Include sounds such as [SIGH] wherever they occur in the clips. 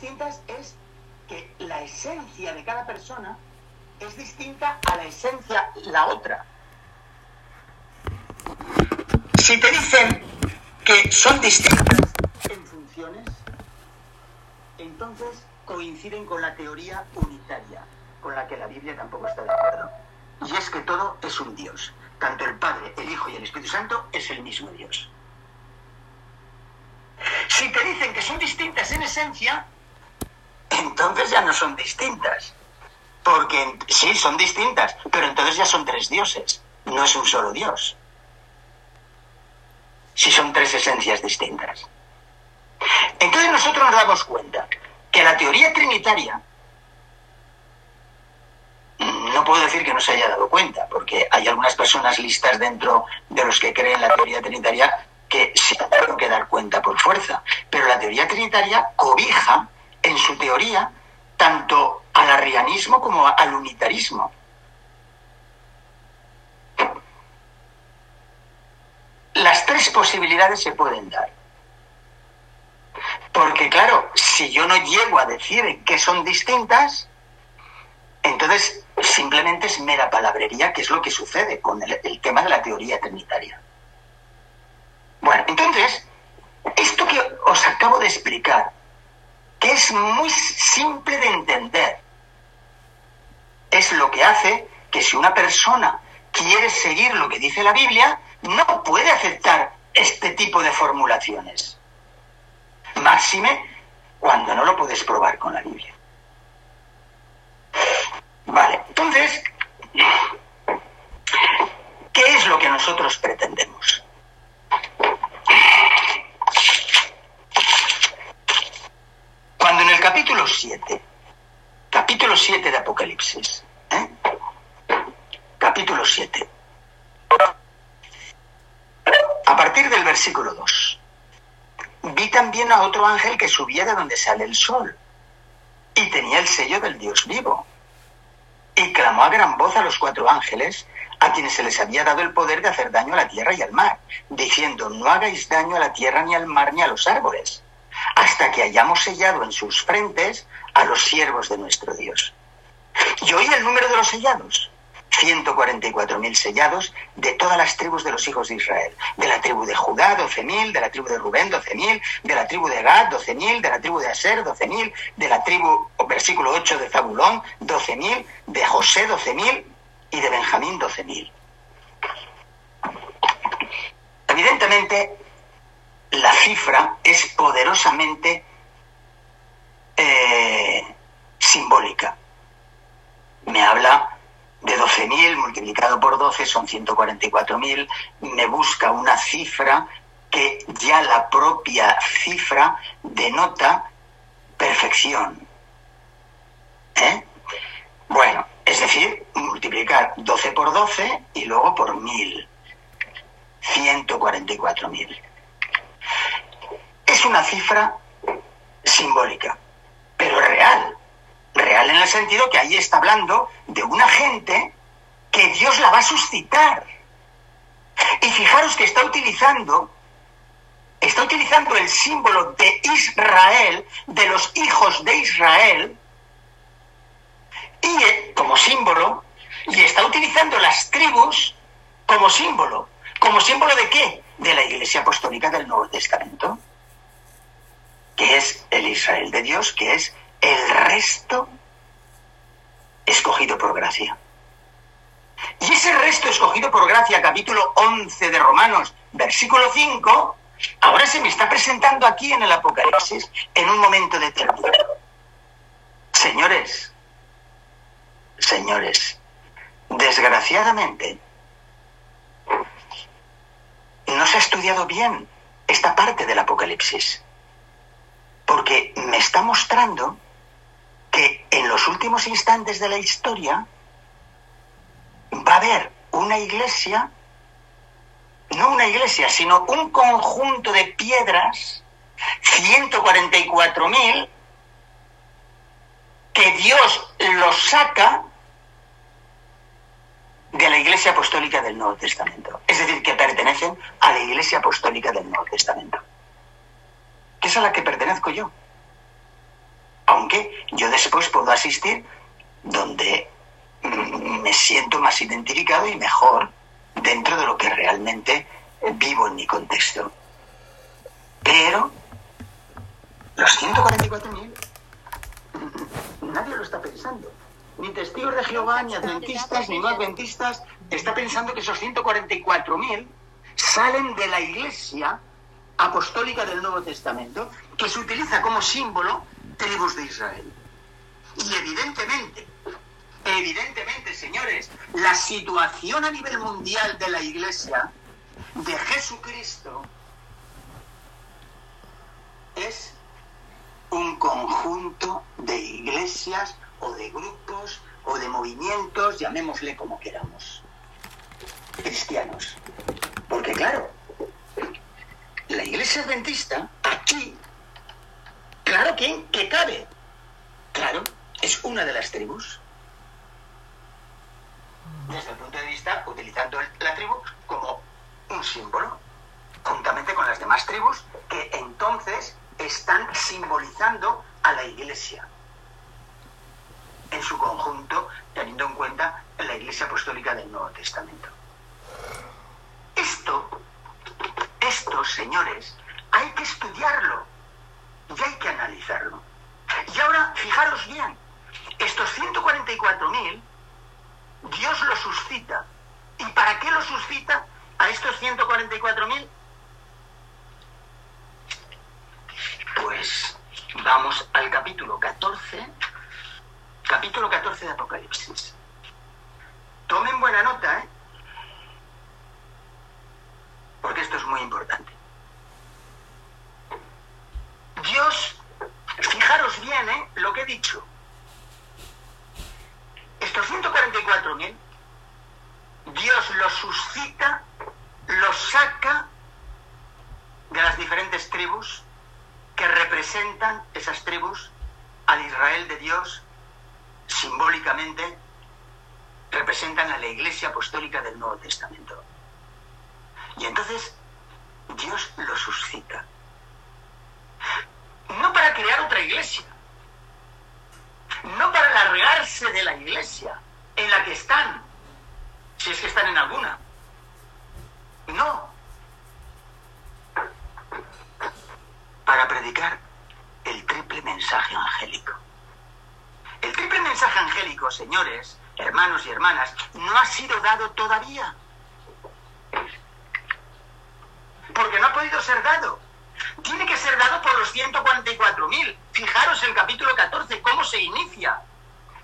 distintas es que la esencia de cada persona es distinta a la esencia la otra. Si te dicen que son distintas en funciones, entonces coinciden con la teoría unitaria, con la que la Biblia tampoco está de acuerdo. Y es que todo es un Dios. Tanto el Padre, el Hijo y el Espíritu Santo es el mismo Dios. Si te dicen que son distintas en esencia, entonces ya no son distintas. Porque sí, son distintas, pero entonces ya son tres dioses. No es un solo Dios. Si son tres esencias distintas. Entonces nosotros nos damos cuenta que la teoría trinitaria, no puedo decir que no se haya dado cuenta, porque hay algunas personas listas dentro de los que creen la teoría trinitaria que se tuvieron que dar cuenta por fuerza. Pero la teoría trinitaria cobija en su teoría tanto al arrianismo como al unitarismo. Las tres posibilidades se pueden dar. Porque claro, si yo no llego a decir que son distintas, entonces simplemente es mera palabrería, que es lo que sucede con el, el tema de la teoría trinitaria. Bueno, entonces, esto que os acabo de explicar, que es muy simple de entender, es lo que hace que si una persona quiere seguir lo que dice la Biblia, no puede aceptar este tipo de formulaciones. Máxime cuando no lo puedes probar con la Biblia. Vale, entonces, ¿qué es lo que nosotros pretendemos? Cuando en el capítulo 7, capítulo 7 de Apocalipsis, ¿eh? capítulo 7, a partir del versículo 2, vi también a otro ángel que subía de donde sale el sol y tenía el sello del Dios vivo. Y clamó a gran voz a los cuatro ángeles a quienes se les había dado el poder de hacer daño a la tierra y al mar, diciendo, no hagáis daño a la tierra ni al mar ni a los árboles, hasta que hayamos sellado en sus frentes a los siervos de nuestro Dios. Y oí el número de los sellados, 144.000 sellados de todas las tribus de los hijos de Israel. De la tribu de Judá, 12.000, de la tribu de Rubén, 12.000, de la tribu de Gad, 12.000, de la tribu de Aser, 12.000, de la tribu, versículo 8 de Zabulón, 12.000, de José, 12.000 y de Benjamín, 12.000. Evidentemente, la cifra es poderosamente eh, simbólica. Me habla de 12.000 multiplicado por 12 son 144.000, me busca una cifra que ya la propia cifra denota perfección. ¿Eh? Bueno, es decir, multiplicar 12 por 12 y luego por 1000. 144.000. Es una cifra simbólica, pero real. Real en el sentido que ahí está hablando de una gente que Dios la va a suscitar. Y fijaros que está utilizando, está utilizando el símbolo de Israel, de los hijos de Israel, y eh, como símbolo, y está utilizando las tribus como símbolo. ¿Como símbolo de qué? De la Iglesia Apostólica del Nuevo Testamento, que es el Israel de Dios, que es el resto escogido por gracia. Y ese resto escogido por gracia, capítulo 11 de Romanos, versículo 5, ahora se me está presentando aquí en el Apocalipsis en un momento determinado. Señores, señores, desgraciadamente, no ha estudiado bien esta parte del Apocalipsis, porque me está mostrando que en los últimos instantes de la historia va a haber una iglesia, no una iglesia, sino un conjunto de piedras, 144.000, que Dios los saca de la Iglesia Apostólica del Nuevo Testamento. Es decir, que pertenecen a la Iglesia Apostólica del Nuevo Testamento. Que es a la que pertenezco yo. aunque yo después puedo asistir donde mm, me siento más identificado y mejor dentro de lo que realmente vivo en mi contexto. Pero los 144.000 nadie lo está pensando. Ni testigos de Jehová, ni adventistas, ni no adventistas, está pensando que esos 144.000 salen de la iglesia apostólica del Nuevo Testamento, que se utiliza como símbolo tribus de Israel. Y evidentemente, evidentemente, señores, la situación a nivel mundial de la iglesia de Jesucristo es un conjunto de iglesias o de grupos o de movimientos, llamémosle como queramos, cristianos. Porque claro, la iglesia adventista aquí, claro que, que cabe, claro, es una de las tribus. Desde el punto de vista, utilizando la tribu como un símbolo, juntamente con las demás tribus, que entonces están simbolizando a la iglesia en su conjunto, teniendo en cuenta la iglesia apostólica del Nuevo Testamento. Esto, esto, señores, hay que estudiarlo y hay que analizarlo. Y ahora, fijaros bien, estos 144.000, Dios los suscita. ¿Y para qué los suscita a estos 144.000? Pues vamos al capítulo 14, capítulo 14 de Apocalipsis. Tomen buena nota, ¿eh? Porque esto es muy importante. Dios, fijaros bien, ¿eh? Lo que he dicho. Estos 144.000, Dios los suscita, los saca de las diferentes tribus que representan esas tribus al Israel de Dios simbólicamente representan a la Iglesia Apostólica del Nuevo Testamento. Y entonces Dios lo suscita. No para crear otra iglesia, no para largarse de la iglesia en la que están, si es que están en alguna. No, para predicar el triple mensaje angélico. El triple señores, hermanos y hermanas, no ha sido dado todavía. Porque no ha podido ser dado. Tiene que ser dado por los 144.000. Fijaros el capítulo 14, cómo se inicia.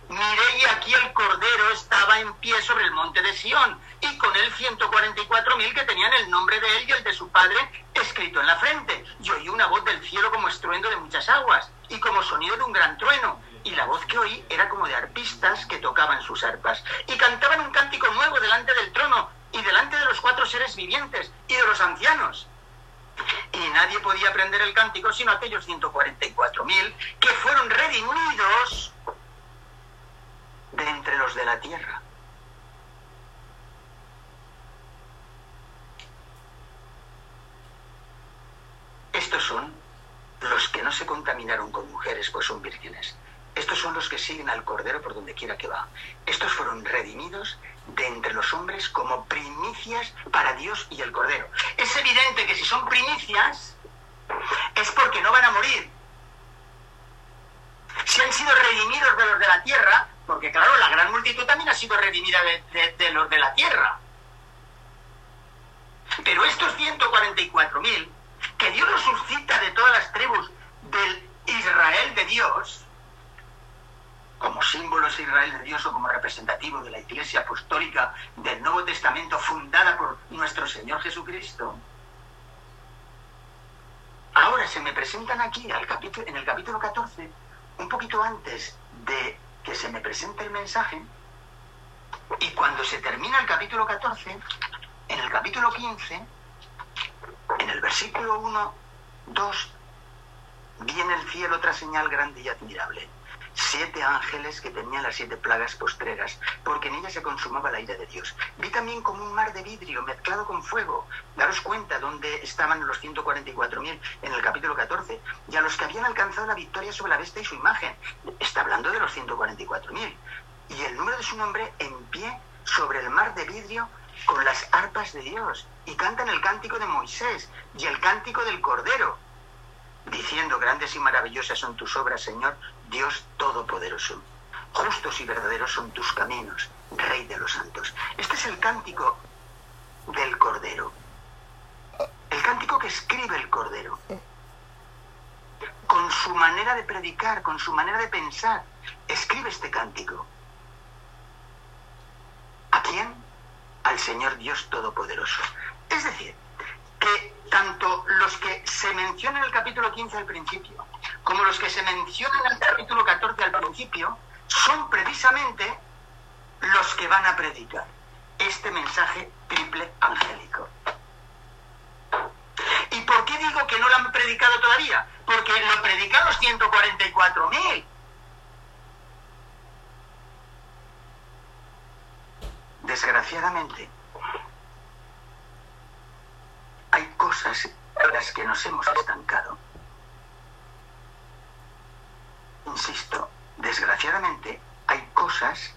Miré y aquí el Cordero estaba en pie sobre el monte de Sión, y con él 144.000 que tenían el nombre de él y el de su padre escrito en la frente. Y oí una voz del cielo como estruendo de muchas aguas, y como sonido de un gran trueno. Y la voz que oí era como de arpistas que tocaban sus arpas, y cantaban un cántico nuevo delante del trono, y delante de los cuatro seres vivientes, y de los ancianos. Y nadie podía aprender el cántico sino aquellos 144.000 que fueron redimidos de entre los de la tierra. Estos son los que no se contaminaron con mujeres, pues son vírgenes. Son los que siguen al Cordero por donde quiera que va. Estos fueron redimidos de entre los hombres como primicias para Dios y el Cordero. Es evidente que si son primicias es porque no van a morir. Si han sido redimidos de los de la tierra, porque claro, la gran multitud también ha sido redimida de, los de la tierra. Pero estos 144.000, que Dios los suscita de todas las tribus del Israel de Dios, como símbolos Israel de Dios o como representativo de la Iglesia Apostólica del Nuevo Testamento fundada por nuestro Señor Jesucristo, ahora se me presentan aquí al capítulo, en el capítulo 14, un poquito antes de que se me presente el mensaje y cuando se termina el capítulo 14, en el capítulo 15, en el versículo 1, 2, viene el cielo otra señal grande y admirable. Siete ángeles que tenían las siete plagas postreras, porque en ellas se consumaba la ira de Dios. Vi también como un mar de vidrio mezclado con fuego. Daros cuenta dónde estaban los 144.000 en el capítulo 14. Y a los que habían alcanzado la victoria sobre la bestia y su imagen. Está hablando de los 144.000. Y el número de su nombre en pie sobre el mar de vidrio con las arpas de Dios. Y cantan el cántico de Moisés y el cántico del Cordero diciendo, grandes y maravillosas son tus obras, Señor, Dios Todopoderoso. Justos y verdaderos son tus caminos, Rey de los santos. Este es el cántico del Cordero. El cántico que escribe el Cordero. Con su manera de predicar, con su manera de pensar, escribe este cántico. ¿A quién? Al Señor Dios Todopoderoso. Es decir, que tanto los que se mencionan en el capítulo 15 al principio, como los que se mencionan en el capítulo 14 al principio, son precisamente los que van a predicar este mensaje triple angélico. ¿Y por qué digo que no lo han predicado todavía? Porque lo predican los 144.000. Desgraciadamente, hay cosas en las que nos hemos estancado. Insisto, desgraciadamente hay cosas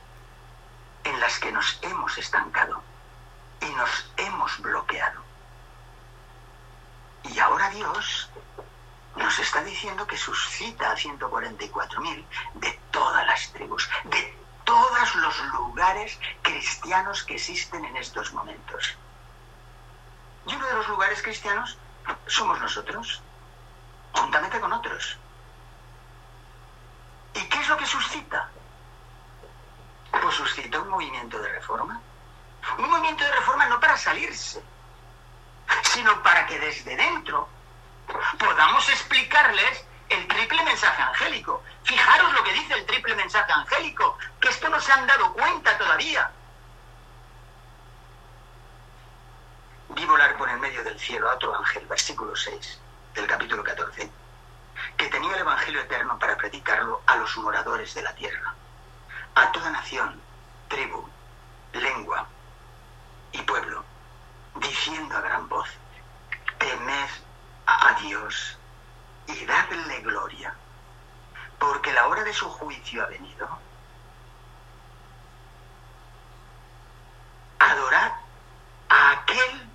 en las que nos hemos estancado y nos hemos bloqueado. Y ahora Dios nos está diciendo que suscita a 144.000 de todas las tribus, de todos los lugares cristianos que existen en estos momentos. Y uno de los lugares cristianos somos nosotros, juntamente con otros. ¿Y qué es lo que suscita? Pues suscita un movimiento de reforma. Un movimiento de reforma no para salirse, sino para que desde dentro podamos explicarles el triple mensaje angélico. Fijaros lo que dice el triple mensaje angélico, que esto no se han dado cuenta todavía. vi volar por el medio del cielo a otro ángel, versículo 6 del capítulo 14, que tenía el Evangelio eterno para predicarlo a los moradores de la tierra, a toda nación, tribu, lengua y pueblo, diciendo a gran voz, temed a Dios y dadle gloria, porque la hora de su juicio ha venido. Adorad a aquel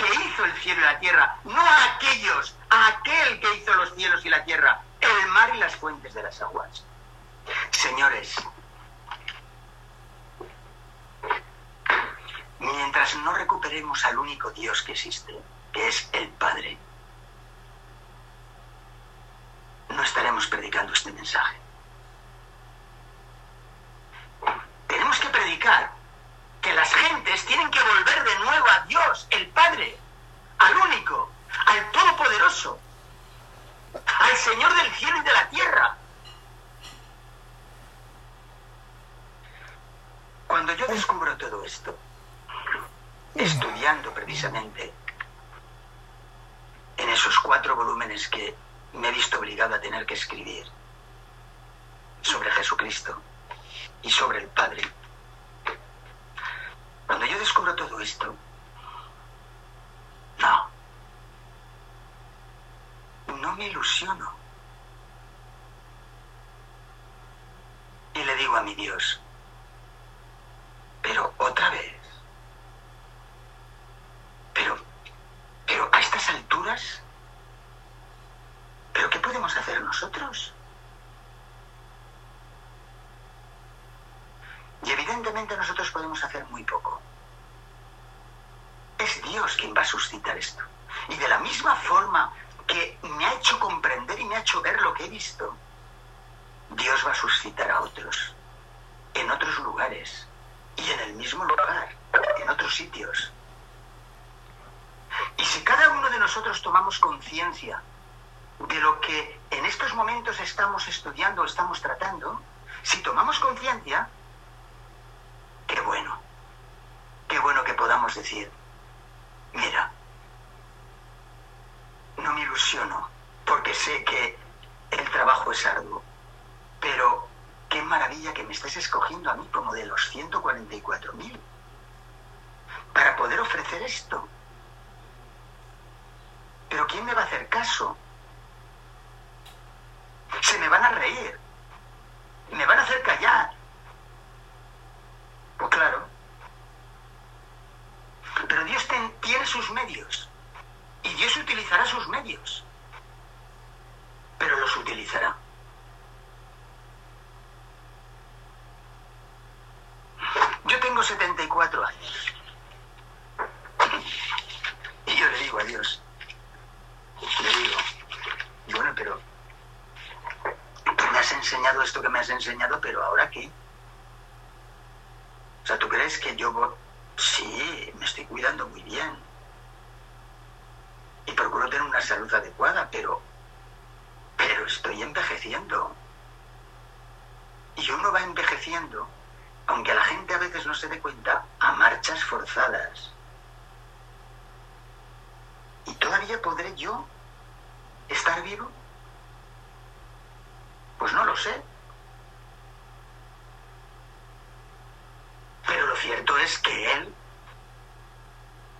que hizo el cielo y la tierra, no a aquellos, a aquel que hizo los cielos y la tierra, el mar y las fuentes de las aguas. Señores, mientras no recuperemos al único Dios que existe, que es el Padre, no estaremos predicando este mensaje. Tenemos que predicar que las gentes tienen que volver de nuevo a Dios, el Padre, al único, al Todopoderoso, al Señor del cielo y de la tierra. Cuando yo descubro todo esto, estudiando precisamente en esos cuatro volúmenes que me he visto obligado a tener que escribir sobre Jesucristo y sobre el Padre, cuando yo descubro todo esto, no, no me ilusiono. Y le digo a mi Dios, pero otra vez, pero, pero a estas alturas, ¿pero qué podemos hacer nosotros? Y evidentemente nosotros podemos hacer muy poco. Es Dios quien va a suscitar esto. Y de la misma forma que me ha hecho comprender y me ha hecho ver lo que he visto, Dios va a suscitar a otros, en otros lugares y en el mismo lugar, en otros sitios. Y si cada uno de nosotros tomamos conciencia de lo que en estos momentos estamos estudiando o estamos tratando, si tomamos conciencia, Qué bueno, qué bueno que podamos decir, mira, no me ilusiono porque sé que el trabajo es arduo, pero me estés escogiendo a mí como de los 144.000 para poder ofrecer esto. Pero ¿quién me va a hacer caso? Se me van a reír. Me van a hacer callar. Pues claro. Pero Dios tiene sus medios. Y Dios utilizará sus medios. Pero los utilizará. Yo tengo 74 años. Y yo le digo a Dios, le digo, bueno, pero tú me has enseñado esto que me has enseñado, pero ahora qué? O sea, ¿tú crees que yo... Sí, me estoy cuidando muy bien. Y procuro tener una salud adecuada, pero... Pero estoy envejeciendo. Y uno va envejeciendo, aunque la gente a veces no se dé cuenta, a marchas forzadas. ¿Y todavía podré yo estar vivo? Pues no lo sé. Pero lo cierto es que Él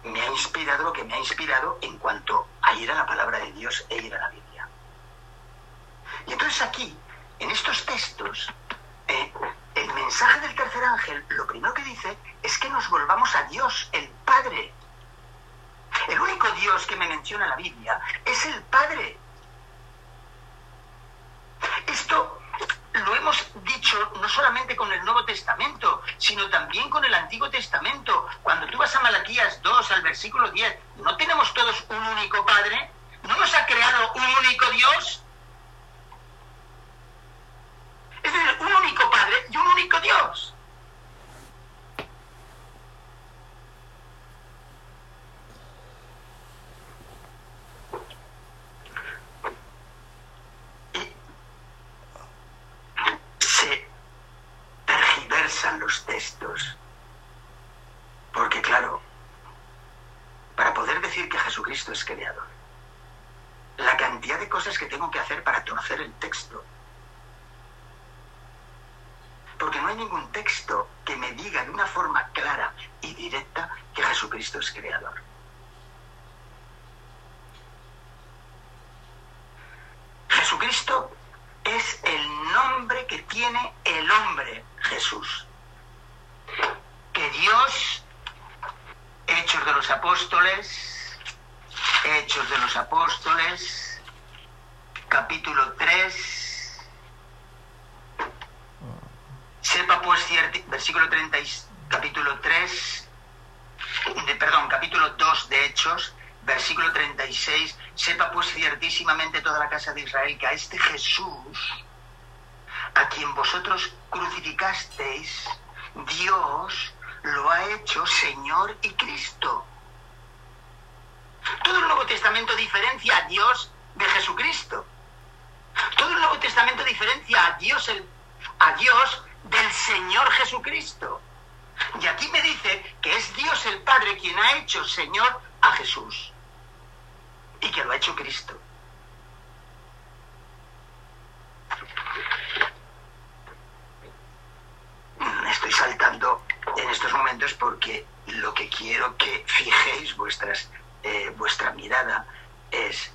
me ha inspirado lo que me ha inspirado en cuanto a ir a la palabra de Dios e ir a la Biblia. Y entonces aquí, en estos textos, eh, el mensaje del tercer ángel, lo primero que dice es que nos volvamos a Dios, el Padre. El único Dios que me menciona la Biblia es el Padre. Versículo 10, ¿no tenemos todos un único Padre? ¿No nos ha creado un único Dios? Es decir, un único Padre y un único Dios. los textos. Porque claro, decir que Jesucristo es creador, la cantidad de cosas que tengo que hacer para torcer el texto. Porque no hay ningún texto que me diga de una forma clara y directa que Jesucristo es creador. Jesucristo es el nombre que tiene el hombre Jesús. Que Dios, Hechos de los Apóstoles, Hechos de los Apóstoles, capítulo 3, sepa pues cierto, versículo 30, capítulo 3, de, perdón, capítulo 2 de Hechos, versículo 36, sepa pues ciertísimamente toda la Israel que a este Jesús, a quien vosotros crucificasteis, Dios lo ha hecho Señor y Cristo. Todo el Nuevo Testamento diferencia a Dios de Jesucristo. Todo el Nuevo Testamento diferencia a Dios, el, a Dios del Señor Jesucristo. Y aquí me dice que es Dios el Padre quien ha hecho Señor a Jesús. Y que lo ha hecho Cristo. estoy saltando en estos momentos porque lo que quiero que fijéis vuestras, eh, vuestra mirada es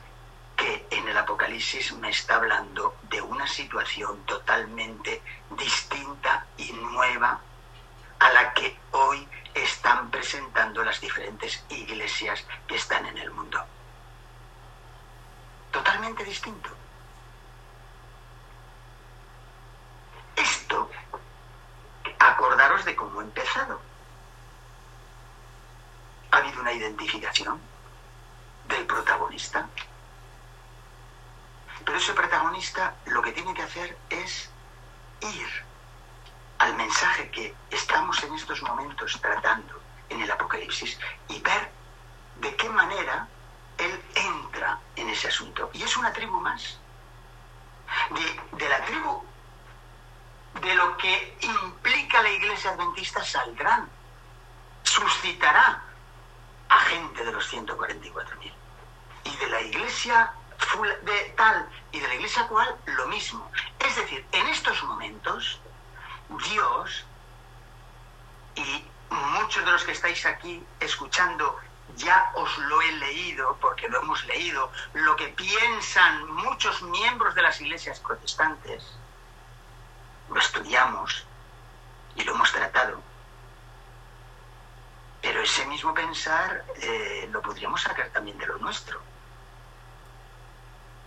que en el Apocalipsis me está hablando de una situación totalmente distinta y nueva a la que hoy están presentando las diferentes iglesias que están en el mundo. Totalmente distinto. Esto acordaros de cómo ha empezado. Ha habido una identificación del Pero ese protagonista lo que tiene que hacer es ir al mensaje que estamos en estos momentos tratando en el Apocalipsis y ver de qué manera él entra en ese asunto. Y es una tribu más. De, de la tribu de lo que implica la iglesia adventista saldrán, suscitará a gente de los 144.000. Y de la iglesia de tal y de la iglesia cual, lo mismo. Es decir, en estos momentos Dios, y muchos de los que estáis aquí escuchando ya os lo he leído, porque lo hemos leído, lo que piensan muchos miembros de las iglesias protestantes, lo estudiamos y lo hemos tratado. Pero ese mismo pensar eh, lo podríamos sacar también de lo nuestro.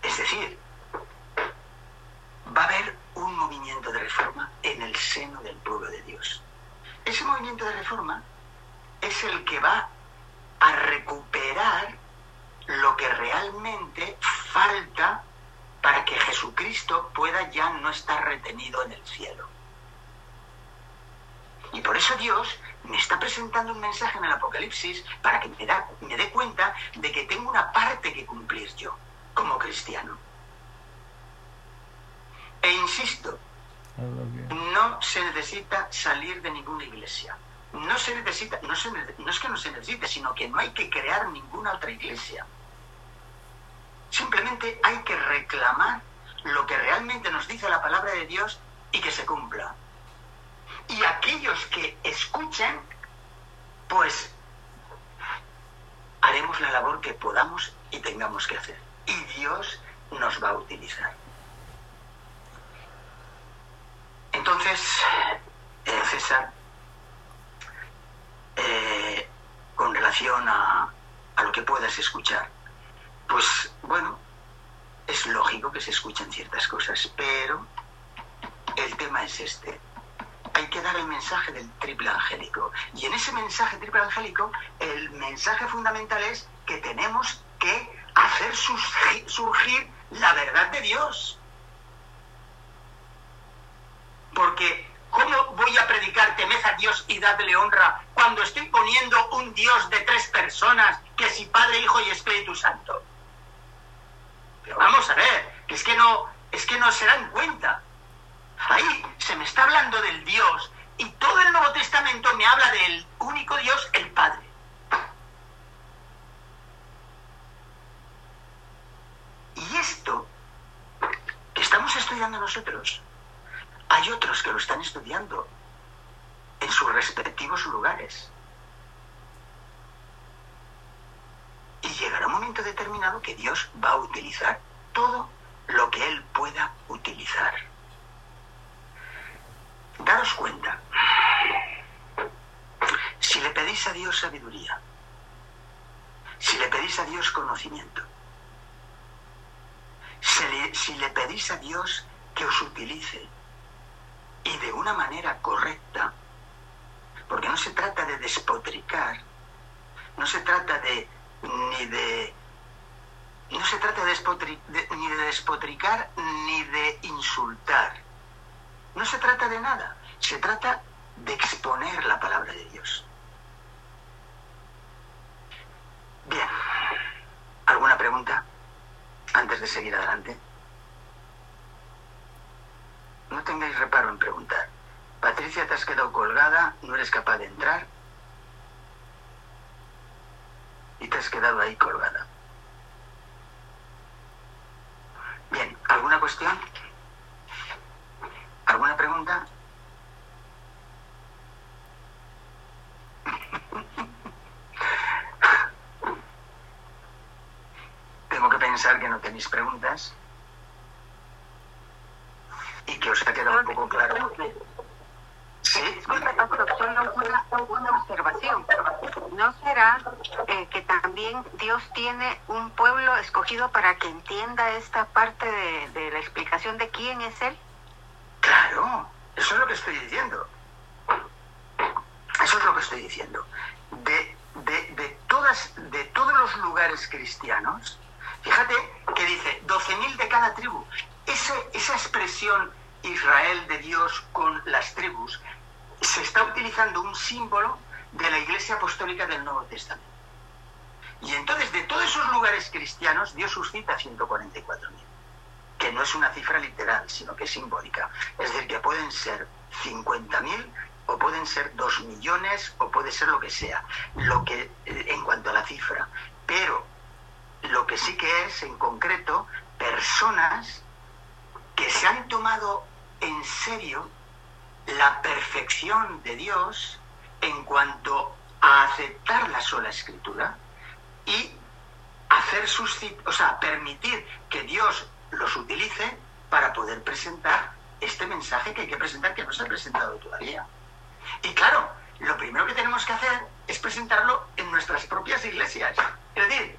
Es decir, va a haber un movimiento de reforma en el seno del pueblo de Dios. Ese movimiento de reforma es el que va a recuperar lo que realmente falta para que Jesucristo pueda ya no estar retenido en el cielo. Y por eso Dios me está presentando un mensaje en el Apocalipsis para que me, me dé cuenta de que tengo una parte que cumplir yo como cristiano. E insisto, no se necesita salir de ninguna iglesia. No se necesita, no, no es que no se necesite, sino que no hay que crear ninguna otra iglesia. Simplemente hay que reclamar lo que realmente nos dice la palabra de Dios y que se cumpla. Y aquellos que escuchen, pues haremos la labor que podamos y tengamos que hacer. Y Dios nos va a utilizar. Entonces, eh, César, eh, con relación a, lo que puedas escuchar, pues bueno, es lógico que se escuchen ciertas cosas, pero el tema es este. Hay que dar el mensaje del triple angélico. Y en ese mensaje triple angélico, el mensaje fundamental es que tenemos que hacer surgir la verdad de Dios. Porque, ¿cómo voy a predicar temed a Dios y dadle honra cuando estoy poniendo un Dios de tres personas, que si Padre, Hijo y Espíritu Santo? Pero vamos a ver, es que no, es que no se dan cuenta. Ahí se me está hablando del Dios y todo el Nuevo Testamento me habla del único Dios, el Padre. Y esto que estamos estudiando nosotros hay otros que lo están estudiando en sus respectivos lugares. Y llegará un momento determinado que Dios va a utilizar todo lo que Él pueda utilizar. Daros cuenta, si le pedís a Dios sabiduría, si le pedís a Dios conocimiento, si le, pedís a Dios que os utilice, y de una manera correcta, porque no se trata de despotricar, no se trata de ni de no se trata de, ni de despotricar ni de insultar. No se trata de nada. Se trata de exponer la palabra de Dios. Bien. ¿Alguna pregunta antes de seguir adelante? No tengáis reparo en preguntar. Patricia, te has quedado colgada, no eres capaz de entrar y te has quedado ahí colgada. Bien, ¿alguna cuestión? ¿Alguna pregunta? Tengo que pensar que no tenéis preguntas y que os ha quedado un poco claro. Sí. Disculpe, pastor, solo una, una observación. ¿No será eh, que también Dios tiene un pueblo escogido para que entienda esta parte de, de, la explicación de quién es Él? Claro, eso es lo que estoy diciendo. Eso es lo que estoy diciendo. De, de, de, todas, de todos los lugares cristianos, fíjate que dice 12.000 de cada tribu. Esa expresión Israel de Dios con las tribus, se está utilizando un símbolo de la Iglesia Apostólica del Nuevo Testamento. Y entonces, de todos esos lugares cristianos, Dios suscita 144.000, que no es una cifra literal, sino que es simbólica. Es decir, que pueden ser 50.000 o pueden ser 2 millones o puede ser lo que sea, lo que en cuanto a la cifra. Pero lo que sí que es, en concreto, personas que se han tomado en serio la perfección de Dios en cuanto a aceptar la sola escritura y hacer sus, o sea, permitir que Dios los utilice para poder presentar este mensaje que hay que presentar que no se ha presentado todavía. Y claro, lo primero que tenemos que hacer es presentarlo en nuestras propias iglesias. Es decir,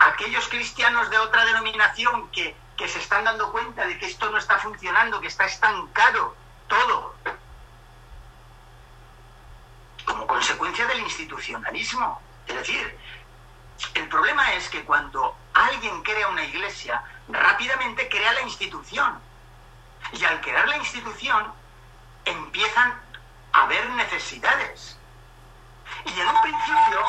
aquellos cristianos de otra denominación que, que se están dando cuenta de que esto no está funcionando, que está estancado todo, como consecuencia del institucionalismo. Es decir, el problema es que cuando alguien crea una iglesia, rápidamente crea la institución. Y al crear la institución, empiezan a haber necesidades. Y en un principio,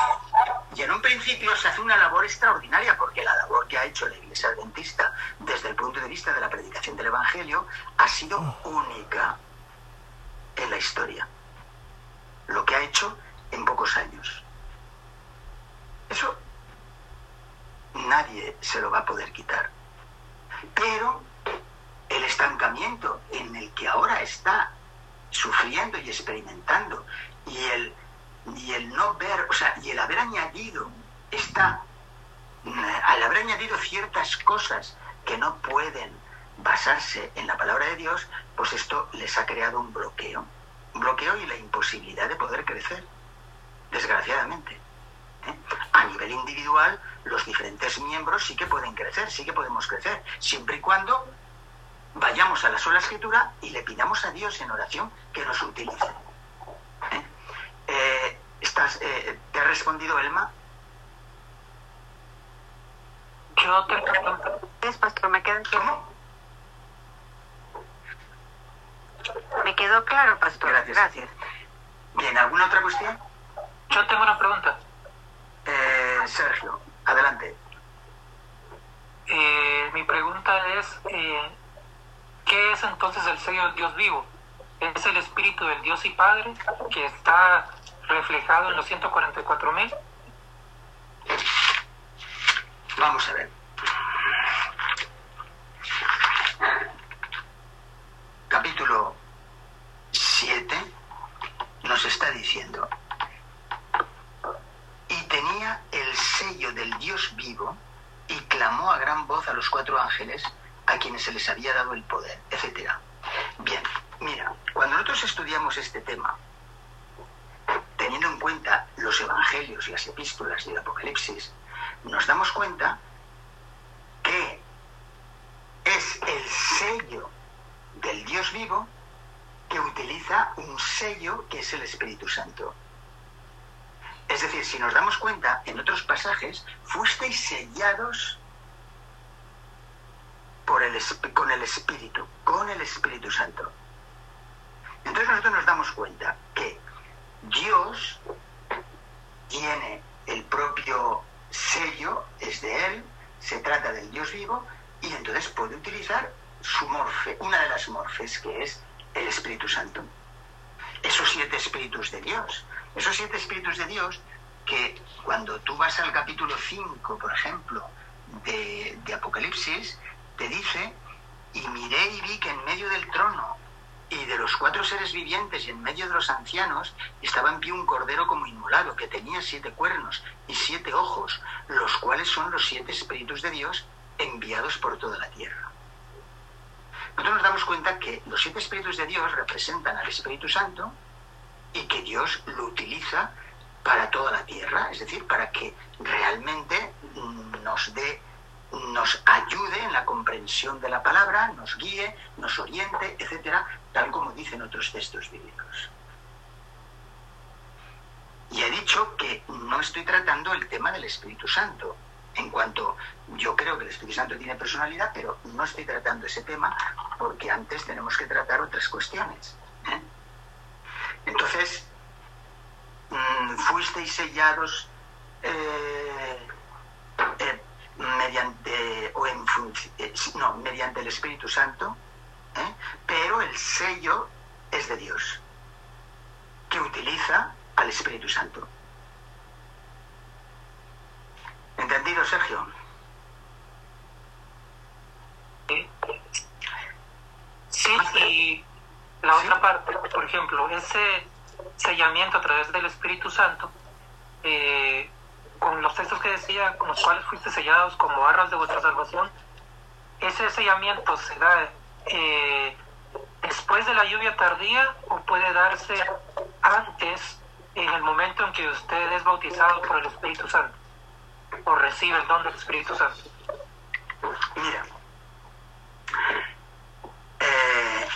y en un principio se hace una labor extraordinaria, porque la labor que ha hecho la Iglesia Adventista desde el punto de vista de la predicación del Evangelio ha sido única en la historia. Lo que ha hecho en pocos años. Eso nadie se lo va a poder quitar. Pero el estancamiento en el que ahora está sufriendo y experimentando y el, y el no ver, o sea, y el haber añadido esta, al haber añadido ciertas cosas que no pueden basarse en la palabra de Dios, pues esto les ha creado un bloqueo. Un bloqueo y la imposibilidad de poder crecer, desgraciadamente. ¿eh? A nivel individual, los diferentes miembros sí que pueden crecer, sí que podemos crecer, siempre y cuando vayamos a la sola escritura y le pidamos a Dios en oración que nos utilice. ¿Eh? Eh, ¿estás, ¿Te ha respondido Elma? Yo te es pastor, me quedo ¿Cómo? Me quedó claro, pastor. Gracias. Gracias. Bien, ¿alguna otra cuestión? Yo tengo una pregunta. Eh, Sergio, adelante. Eh, mi pregunta es, eh, ¿qué es entonces el sello del Dios vivo? ¿Es el espíritu del Dios y Padre que está reflejado en los 144 mil? Vamos a ver. Capítulo 7 nos está diciendo, y tenía el sello del Dios vivo y clamó a gran voz a los cuatro ángeles a quienes se les había dado el poder, etc. Bien, mira, cuando nosotros estudiamos este tema, teniendo en cuenta los evangelios, las epístolas y el Apocalipsis, nos damos cuenta que es el sello del Dios vivo que utiliza un sello que es el Espíritu Santo. Es decir, si nos damos cuenta, en otros pasajes, fuisteis sellados por el, con el Espíritu, con el Espíritu Santo. Entonces nosotros nos damos cuenta Dios tiene el propio sello, es de Él, se trata del Dios vivo, y entonces puede utilizar su morfe, una de las morfes, que es el Espíritu Santo. Esos siete espíritus de Dios. Esos siete espíritus de Dios que cuando tú vas al capítulo 5, por ejemplo, de, de Apocalipsis, te dice, y miré y vi que en medio del trono y de los cuatro seres vivientes y en medio de los ancianos estaba en pie un cordero como inmolado, que tenía siete cuernos y siete ojos, los cuales son los siete espíritus de Dios enviados por toda la tierra. Nosotros nos damos cuenta que los siete espíritus de Dios representan al Espíritu Santo y que Dios lo utiliza para toda la tierra, es decir, para que realmente nos dé, nos ayude en la comprensión de la palabra, nos guíe, nos oriente, etcétera, tal como dicen otros textos bíblicos. Y he dicho que no estoy tratando el tema del Espíritu Santo, en cuanto yo creo que el Espíritu Santo tiene personalidad, pero no estoy tratando ese tema porque antes tenemos que tratar otras cuestiones. ¿eh? Entonces, mmm, fuisteis sellados eh, eh, mediante o en eh, no, mediante el Espíritu Santo, pero el sello es de Dios, que utiliza al Espíritu Santo. ¿Entendido, Sergio? Sí, y La otra parte, por ejemplo, ese sellamiento a través del Espíritu Santo, eh, con los textos que decía, con los cuales fuiste sellados como arras de vuestra salvación, ese sellamiento se da eh, después de la lluvia tardía o puede darse antes, en el momento en que usted es bautizado por el Espíritu Santo o recibe el don del Espíritu Santo. Mira, eh,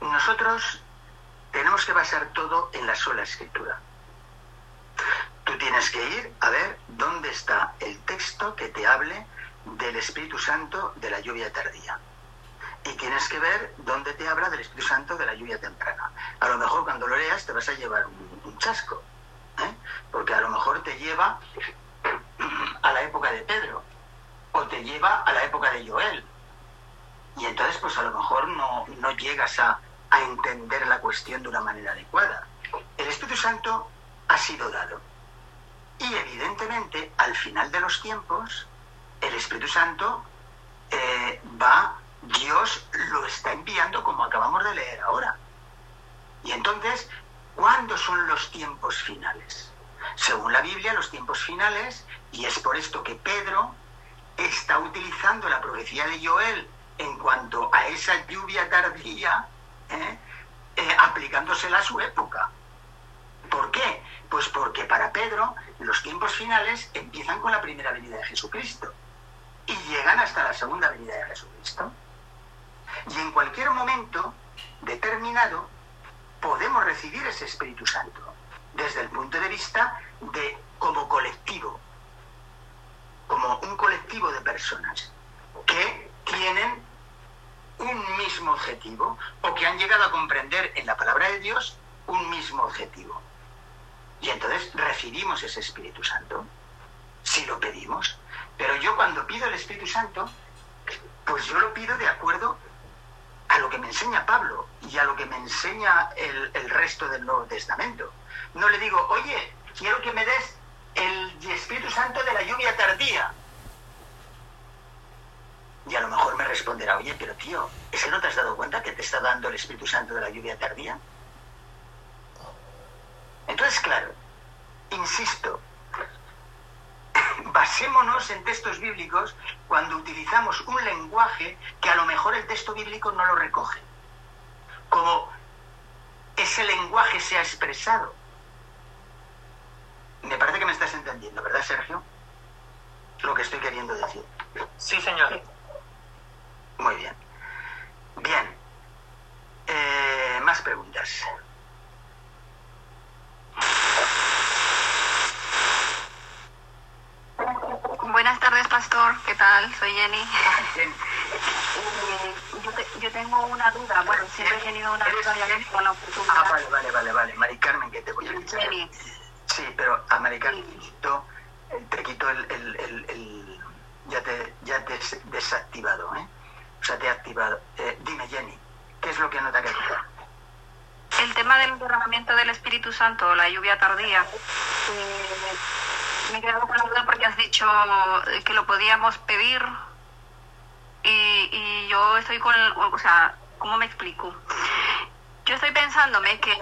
nosotros tenemos que basar todo en la sola escritura. Tú tienes que ir a ver dónde está el texto que te hable del Espíritu Santo de la lluvia tardía. Y tienes que ver dónde te habla del Espíritu Santo de la lluvia temprana. A lo mejor cuando lo leas te vas a llevar un, chasco, ¿eh? porque a lo mejor te lleva a la época de Pedro, o te lleva a la época de Joel. Y entonces, pues a lo mejor no, no llegas a, a entender la cuestión de una manera adecuada. El Espíritu Santo ha sido dado. Y evidentemente, al final de los tiempos, el Espíritu Santo eh, va, Dios lo está enviando como acabamos de leer ahora. Y entonces, ¿cuándo son los tiempos finales? Según la Biblia, los tiempos finales, y es por esto que Pedro está utilizando la profecía de Joel en cuanto a esa lluvia tardía, ¿eh? Eh, aplicándosela a su época. ¿Por qué? Pues porque para Pedro los tiempos finales empiezan con la primera venida de Jesucristo y llegan hasta la segunda venida de Jesucristo. Y en cualquier momento determinado podemos recibir ese Espíritu Santo desde el punto de vista de como colectivo, como un colectivo de personas que tienen un mismo objetivo o que han llegado a comprender en la palabra de Dios un mismo objetivo. Y entonces recibimos ese Espíritu Santo, si lo pedimos. Pero yo cuando pido el Espíritu Santo, pues yo lo pido de acuerdo a lo que me enseña Pablo y a lo que me enseña el, el resto del Nuevo Testamento. No le digo, oye, quiero que me des el Espíritu Santo de la lluvia tardía. Y a lo mejor me responderá, oye, pero tío, ¿es que no te has dado cuenta que te está dando el Espíritu Santo de la lluvia tardía? Entonces, claro, insisto, basémonos en textos bíblicos cuando utilizamos un lenguaje que a lo mejor el texto bíblico no lo recoge. Como ese lenguaje se ha expresado. Me parece que me estás entendiendo, ¿verdad, Sergio? Lo que estoy queriendo decir. Sí, señor. Muy bien. Bien. Eh, más preguntas. Buenas tardes, pastor. ¿Qué tal? Soy Jenny. [LAUGHS] Eh, yo, tengo una duda. Bueno, siempre he tenido una duda con la oportunidad. Ah, vale, vale, vale, vale. Mari Carmen, que te voy a decir. Jenny. Sí, pero a Mari Carmen te quito el, el, el, ya te ya te desactivado, ¿eh? O sea, te he activado. Eh, dime, Jenny, ¿qué es lo que no te ha quedado? El tema del derramamiento del Espíritu Santo, la lluvia tardía. Eh, me he quedado con la duda porque has dicho que lo podíamos pedir y, y yo estoy con, o sea, ¿cómo me explico? Yo estoy pensándome que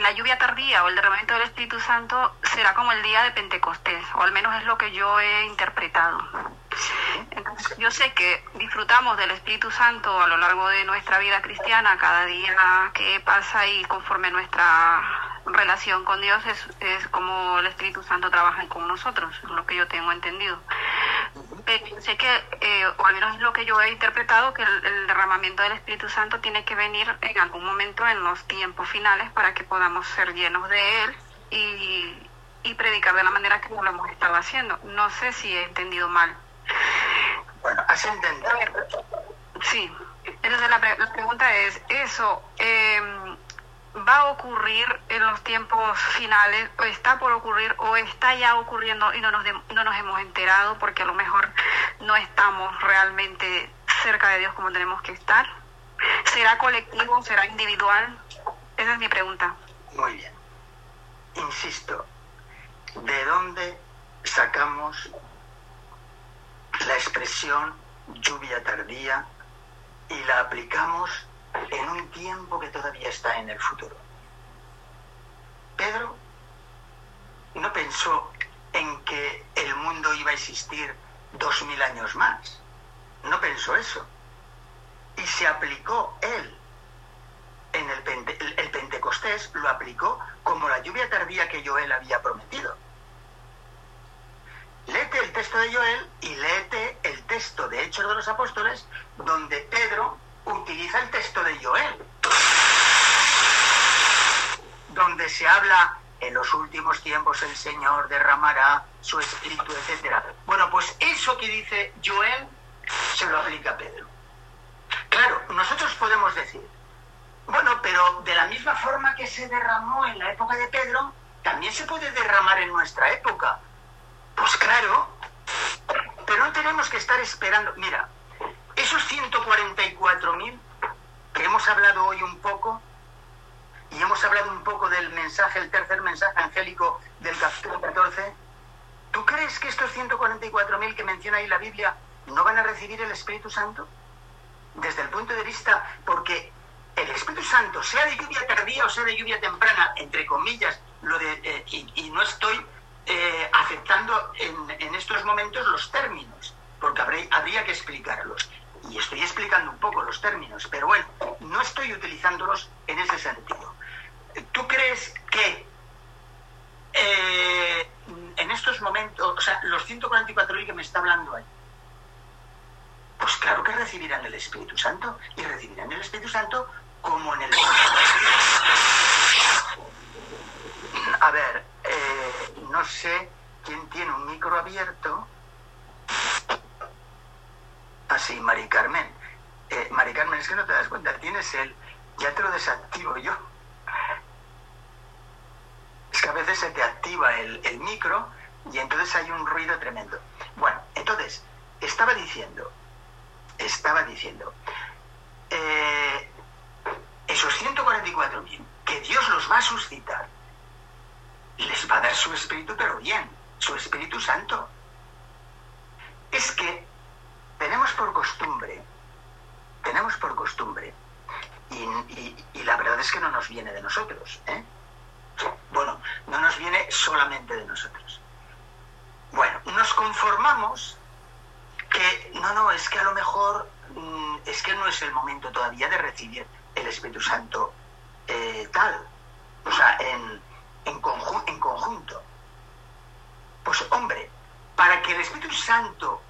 la lluvia tardía o el derramamiento del Espíritu Santo será como el día de Pentecostés, o al menos es lo que yo he interpretado. Entonces, yo sé que disfrutamos del Espíritu Santo a lo largo de nuestra vida cristiana, cada día que pasa y conforme nuestra relación con Dios es, es como el Espíritu Santo trabaja con nosotros, es lo que yo tengo entendido. Pero sé que, eh, o al menos es lo que yo he interpretado, que el, derramamiento del Espíritu Santo tiene que venir en algún momento en los tiempos finales para que podamos ser llenos de Él y, y predicar de la manera que lo hemos estado haciendo. No sé si he entendido mal. Bueno, has entendido. Sí. Entonces la, la pregunta es, eso, eh, va a ocurrir en los tiempos finales, o está por ocurrir, o está ya ocurriendo y no nos, no nos hemos enterado porque a lo mejor no estamos realmente cerca de Dios como tenemos que estar. ¿Será colectivo? ¿Será individual? Esa es mi pregunta. Muy bien. Insisto, ¿de dónde sacamos la expresión lluvia tardía y la aplicamos en un tiempo que todavía está en el futuro. Pedro no pensó en que el mundo iba a existir dos mil años más. No pensó eso. Y se aplicó él en el, el, Pentecostés, lo aplicó como la lluvia tardía que Joel había prometido. Léete el texto de Joel y léete el texto de Hechos de los Apóstoles, donde Pedro utiliza el texto de Joel, donde se habla en los últimos tiempos el Señor derramará su espíritu, etc. Bueno, pues eso que dice Joel se lo aplica Pedro. Claro, nosotros podemos decir, bueno, pero de la misma forma que se derramó en la época de Pedro, también se puede derramar en nuestra época. Pues claro, pero no tenemos que estar esperando. Mira, esos 144.000 que hemos hablado hoy un poco, y hemos hablado un poco del mensaje, el tercer mensaje angélico del capítulo 14, ¿tú crees que estos 144.000 que menciona ahí la Biblia no van a recibir el Espíritu Santo? Desde el punto de vista, porque el Espíritu Santo, sea de lluvia tardía o sea de lluvia temprana, entre comillas, lo de, eh, y, no estoy eh, aceptando en, en, estos momentos los términos, porque habría que explicarlos. Y estoy explicando un poco los términos, pero bueno, no estoy utilizándolos en ese sentido. ¿Tú crees que eh, en estos momentos, o sea, los 144.000 que me está hablando ahí, pues claro que recibirán el Espíritu Santo y recibirán el Espíritu Santo como en el... A ver, eh, no sé quién tiene un micro abierto. Así, Mari Carmen. Eh, Mari Carmen, es que no te das cuenta, tienes el... Ya te lo desactivo yo es que a veces se te activa el, micro y entonces hay un ruido tremendo. Bueno, entonces, estaba diciendo, estaba diciendo, eh, esos 144.000, que Dios los va a suscitar, les va a dar su Espíritu, pero bien, su Espíritu Santo. Es que tenemos por costumbre, tenemos por costumbre, y, la verdad es que no nos viene de nosotros, ¿eh? Bueno, no nos viene solamente de nosotros. Bueno, nos conformamos que no, no, es que a lo mejor mm, es que no es el momento todavía de recibir el Espíritu Santo eh, tal, o sea, en, en, en conjunto. Pues hombre, para que el Espíritu Santo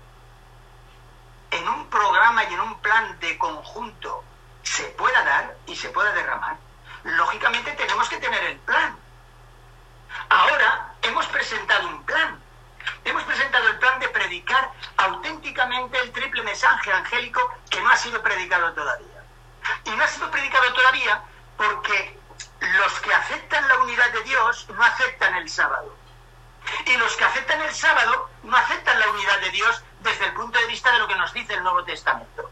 en un programa y en un plan de conjunto se pueda dar y se pueda derramar, lógicamente tenemos que tener el plan. Ahora hemos presentado un plan. Hemos presentado el plan de predicar auténticamente el triple mensaje angélico que no ha sido predicado todavía. Y no ha sido predicado todavía porque los que aceptan la unidad de Dios no aceptan el sábado. Y los que aceptan el sábado no aceptan la unidad de Dios desde el punto de vista de lo que nos dice el Nuevo Testamento.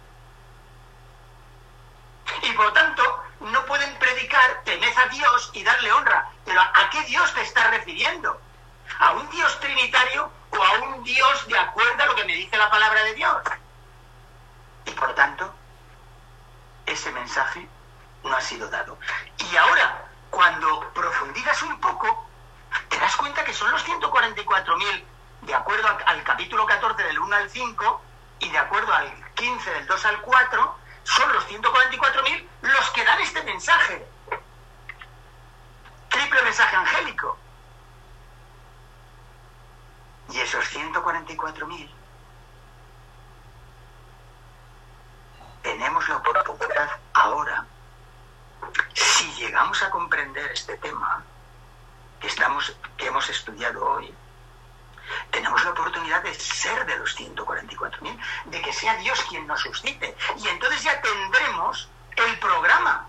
Y por tanto, no pueden predicar temed a Dios y darle honra. Pero ¿a qué Dios te estás refiriendo? ¿A un Dios trinitario o a un Dios de acuerdo a lo que me dice la palabra de Dios? Y por tanto, ese mensaje no ha sido dado. Y ahora, cuando profundizas un poco, te das cuenta que son los 144.000, de acuerdo al capítulo 14 del 1 al 5 y de acuerdo al 15 del 2 al 4, son los 144.000 los que dan este mensaje. Triple mensaje angélico. Y esos 144.000 tenemos la oportunidad ahora, si llegamos a comprender este tema que, estamos, que hemos estudiado hoy, tenemos la oportunidad de ser de los 144.000, de que sea Dios quien nos suscite. Y entonces ya tendremos el programa,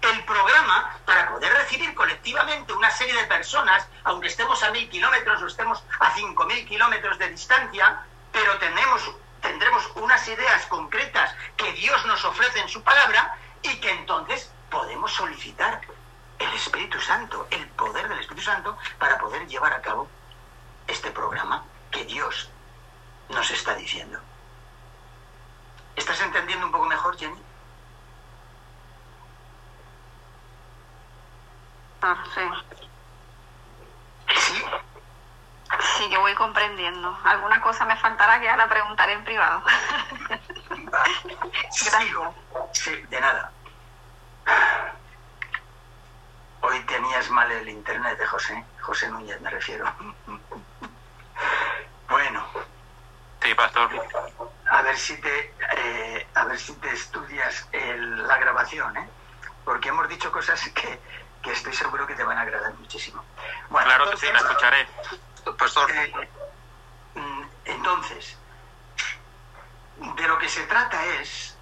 el programa para poder recibir colectivamente una serie de personas, aunque estemos a mil kilómetros o estemos a cinco mil kilómetros de distancia, pero tenemos, tendremos unas ideas concretas que Dios nos ofrece en su palabra y que entonces podemos solicitar el Espíritu Santo, el poder del Espíritu Santo para poder llevar a cabo este programa que Dios nos está diciendo. ¿Estás entendiendo un poco mejor, Jenny? pastor, sí. ¿Sí? Sí, yo voy comprendiendo. Alguna cosa me faltará que ya la preguntaré en privado. Sigo. Sí, de nada. Hoy tenías mal el internet de José. José Núñez me refiero. Bueno, Sí, pastor. a ver si te, eh, a ver si te estudias el- la grabación, ¿eh? Porque hemos dicho cosas que, que estoy seguro que te van a agradar muchísimo. Bueno, Claro que sí, la entonces, escucharé. Pastor. eh, mm, entonces, de lo que se trata es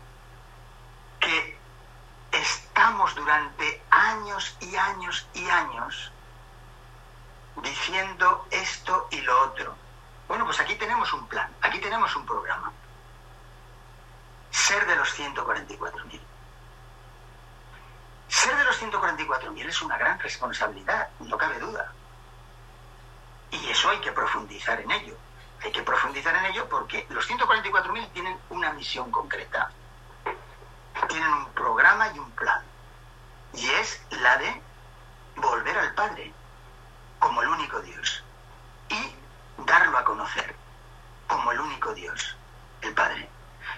que estamos durante años y años y años diciendo esto y lo otro. Bueno, pues aquí tenemos un plan, aquí tenemos un programa. Ser de los 144.000. Ser de los 144.000 es una gran responsabilidad, no cabe duda. Y eso hay que profundizar en ello. Hay que profundizar en ello porque los 144.000 tienen una misión concreta. Tienen un programa y un plan. Y es la de volver al Padre como el único Dios. Y darlo a conocer Dios, el Padre.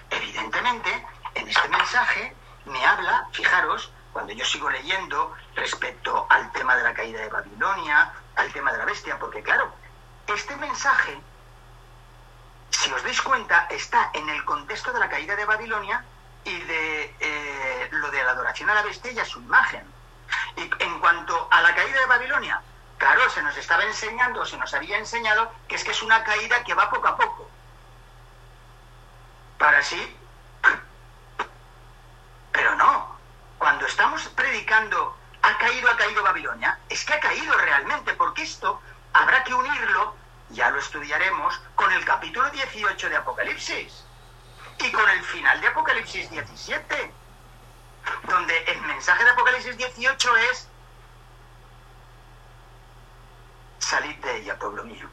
Evidentemente, en este mensaje me habla, fijaros, cuando yo sigo leyendo respecto al tema de la caída de Babilonia, al tema de la bestia, porque claro, este mensaje, si os dais cuenta, está en el contexto de la caída de Babilonia y de eh, lo de la adoración a la bestia y a su imagen. Y en cuanto a la caída de Babilonia, claro, se nos estaba enseñando, se nos había enseñado que es que es una caída que va poco a poco. Para así. Pero no. Cuando estamos predicando ha caído, ha caído Babilonia, es que ha caído realmente, porque esto habrá que unirlo, ya lo estudiaremos, con el capítulo 18 de Apocalipsis y con el final de Apocalipsis 17, donde el mensaje de Apocalipsis 18 es salid de ella, pueblo mío.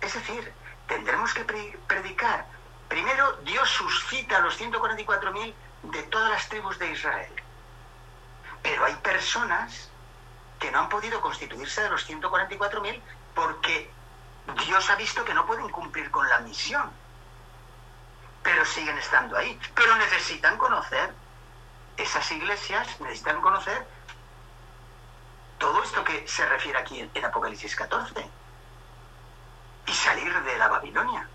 Es decir, tendremos que pre- predicar. Primero, Dios suscita a los 144.000 de todas las tribus de Israel. Pero hay personas que no han podido constituirse de los 144.000 porque Dios ha visto que no pueden cumplir con la misión. Pero siguen estando ahí. Pero necesitan conocer esas iglesias, necesitan conocer todo esto que se refiere aquí en, en Apocalipsis 14. Y salir de la Babilonia.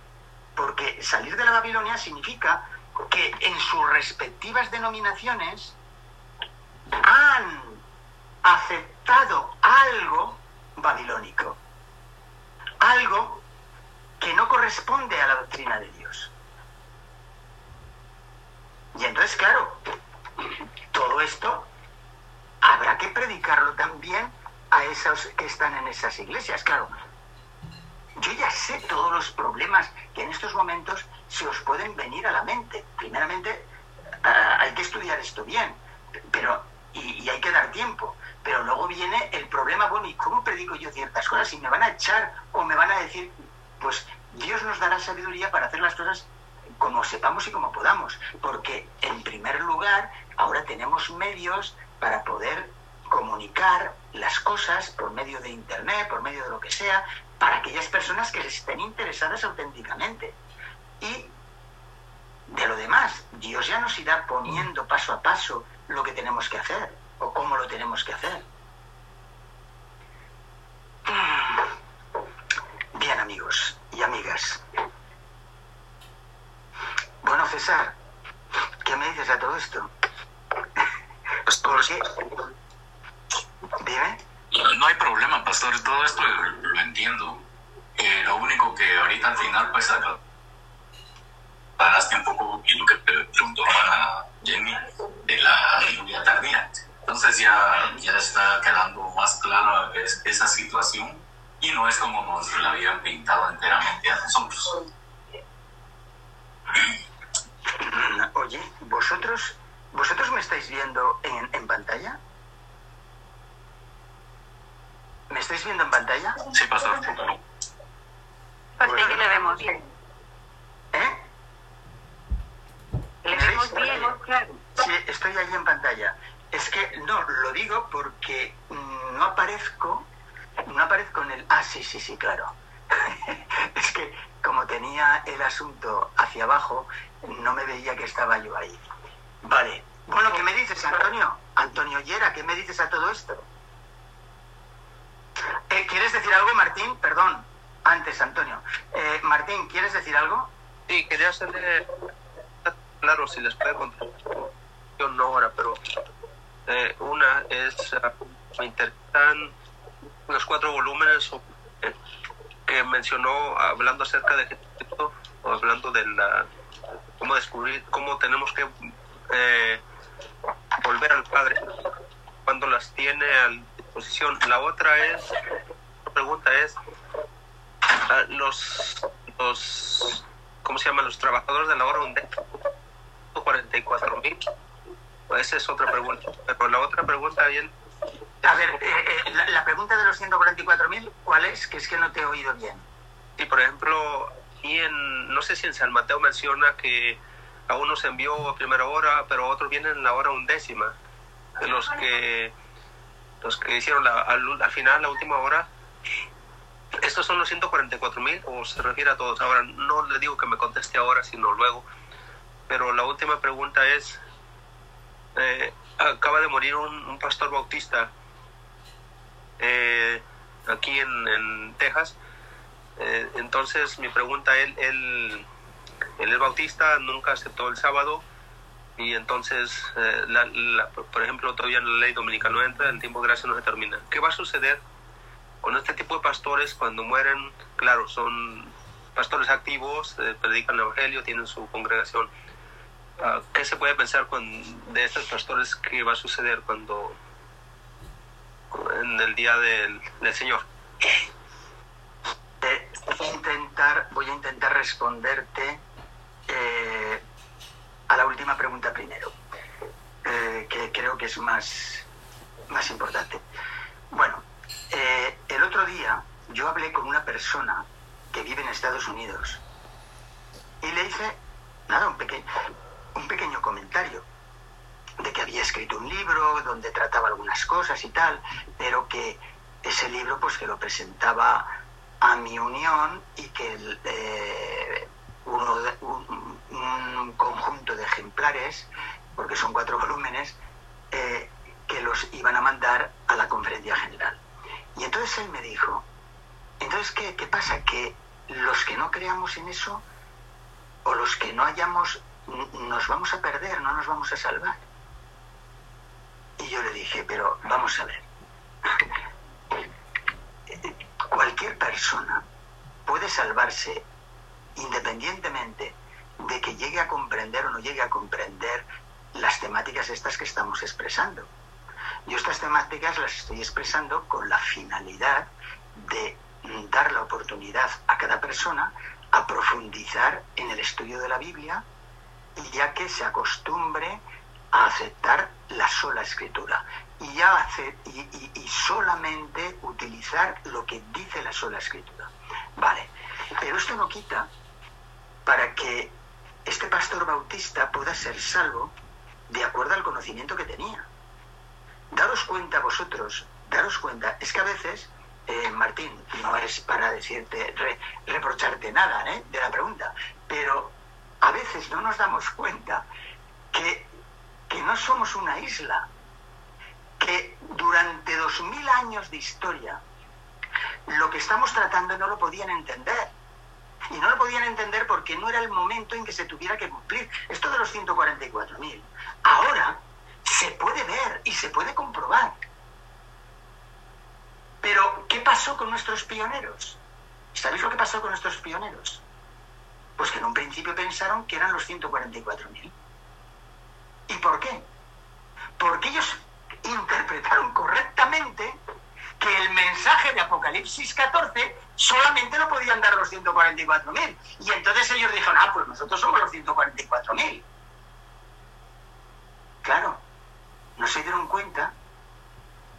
Porque salir de la Babilonia significa que en sus respectivas denominaciones han aceptado algo babilónico. Algo que no corresponde a la doctrina de Dios. Y entonces, claro, todo esto habrá que predicarlo también a esos que están en esas iglesias. Claro, yo ya sé todos los problemas que en estos momentos se os pueden venir a la mente. Primeramente, ah, hay que estudiar esto bien, pero y, y hay que dar tiempo. Pero luego viene el problema, bueno, ¿y cómo predico yo ciertas cosas? Y me van a echar o me van a decir, pues Dios nos dará sabiduría para hacer las cosas como sepamos y como podamos. Porque, en primer lugar, ahora tenemos medios para poder comunicar las cosas por medio de Internet, por medio de lo que sea, para aquellas personas que estén interesadas auténticamente. Y de lo demás, Dios ya nos irá poniendo paso a paso lo que tenemos que hacer o cómo lo tenemos que hacer. Bien, amigos y amigas. Bueno, César, ¿qué me dices a todo esto? Pastor, Porque... Dime. No hay problema, pastor, todo esto lo entiendo. Eh, lo único que ahorita al final, pues, paraste un poco y lo que pre- preguntó a Jenny de la lluvia tardía. Entonces ya, ya está quedando más clara es- esa situación y no es como nos la habían pintado enteramente a nosotros. Oye, ¿vosotros, ¿vosotros me estáis viendo en, en pantalla? ¿Me estáis viendo en pantalla? Sí, pastor. Pues sí que le vemos bien. ¿Eh? Le ¿Me vemos veis? bien, claro. Sí, estoy ahí en pantalla. Es que no, lo digo porque mm, no aparezco, no aparezco en el... Ah, sí, sí, sí, claro. [LAUGHS] es que como tenía el asunto hacia abajo, no me veía que estaba yo ahí. Vale. Bueno, ¿qué me dices, Antonio? Antonio Yera, ¿qué me dices a todo esto? ¿Quieres decir algo, Martín? Perdón, antes, Antonio. Eh, Martín, ¿quieres decir algo? Sí, quería hacerle claro si les puede contar. Yo no ahora, pero eh, una es uh, me interesan los cuatro volúmenes eh, que mencionó hablando acerca de Jesucristo o hablando de la cómo descubrir cómo tenemos que volver al Padre cuando las tiene a disposición. La otra es, pregunta es, uh, los, los, ¿cómo se llaman? Los trabajadores de la hora UNDEC, 44 mil. Esa es otra pregunta. Pero la otra pregunta bien... A ver, eh, eh, la, la, pregunta de los 144.000, ¿cuál es? Que es que no te he oído bien. Sí, por ejemplo, y en, no sé si en San Mateo menciona que a uno se envió a primera hora, pero a otros vienen en la hora undécima. Los que, los que hicieron la, al, al final, la última hora, ¿estos son los 144 mil o se refiere a todos? Ahora, no le digo que me conteste ahora, sino luego. Pero la última pregunta es, eh, acaba de morir un, un pastor bautista eh, aquí en, en Texas. Eh, entonces mi pregunta, él, él, él, es bautista, nunca aceptó el sábado y entonces, eh, la, la, por ejemplo, todavía la ley dominicana no entra, el tiempo de gracia no se termina. ¿Qué va a suceder con este tipo de pastores cuando mueren? Claro, son pastores activos, eh, predican el Evangelio, tienen su congregación. Uh, ¿Qué se puede pensar con, de estos pastores que va a suceder cuando en el día del, del Señor? Eh, voy, a intentar, voy a intentar responderte eh, a la última pregunta primero, que creo que es más, más importante. Bueno, eh, el otro día yo hablé con una persona que vive en Estados Unidos y le hice, un pequeño, comentario de que había escrito un libro donde trataba algunas cosas y tal, pero que ese libro pues que lo presentaba a mi unión y que eh, un, conjunto de ejemplares, porque son cuatro [LAUGHS] volúmenes, eh, que los iban a mandar a la conferencia general. Y entonces él me dijo, entonces ¿qué, qué pasa? Que los que no creamos en eso o los que no hayamos, nos vamos a perder, no nos vamos a salvar. Y yo le dije, pero vamos a ver, [LAUGHS] cualquier persona puede salvarse independientemente de que llegue a comprender o no llegue a comprender las temáticas estas que estamos expresando. Yo estas temáticas las estoy expresando con la finalidad de dar la oportunidad a cada persona a profundizar en el estudio de la Biblia y ya que se acostumbre a aceptar la sola escritura y, ya hace, y, solamente utilizar lo que dice la sola escritura. Vale, pero esto no quita para que este pastor bautista pueda ser salvo de acuerdo al conocimiento que tenía. Daros cuenta vosotros, daros cuenta, es que a veces, eh, Martín, no es para decirte, re, reprocharte nada ¿eh? de la pregunta, pero a veces no nos damos cuenta que, que no somos una isla, que durante dos mil años de historia lo que estamos tratando no lo podían entender. Y no lo podían entender porque no era el momento en que se tuviera que cumplir. Esto de los 144.000. Ahora se puede ver y se puede comprobar. Pero, ¿qué pasó con nuestros pioneros? ¿Sabéis lo que pasó con nuestros pioneros? Pues que en un principio pensaron que eran los 144.000. ¿Y por qué? Porque ellos interpretaron correctamente que el mensaje de Apocalipsis 14 solamente lo podían dar los 144.000. Y entonces ellos dijeron, ah, pues nosotros somos los 144.000. Claro, no se dieron cuenta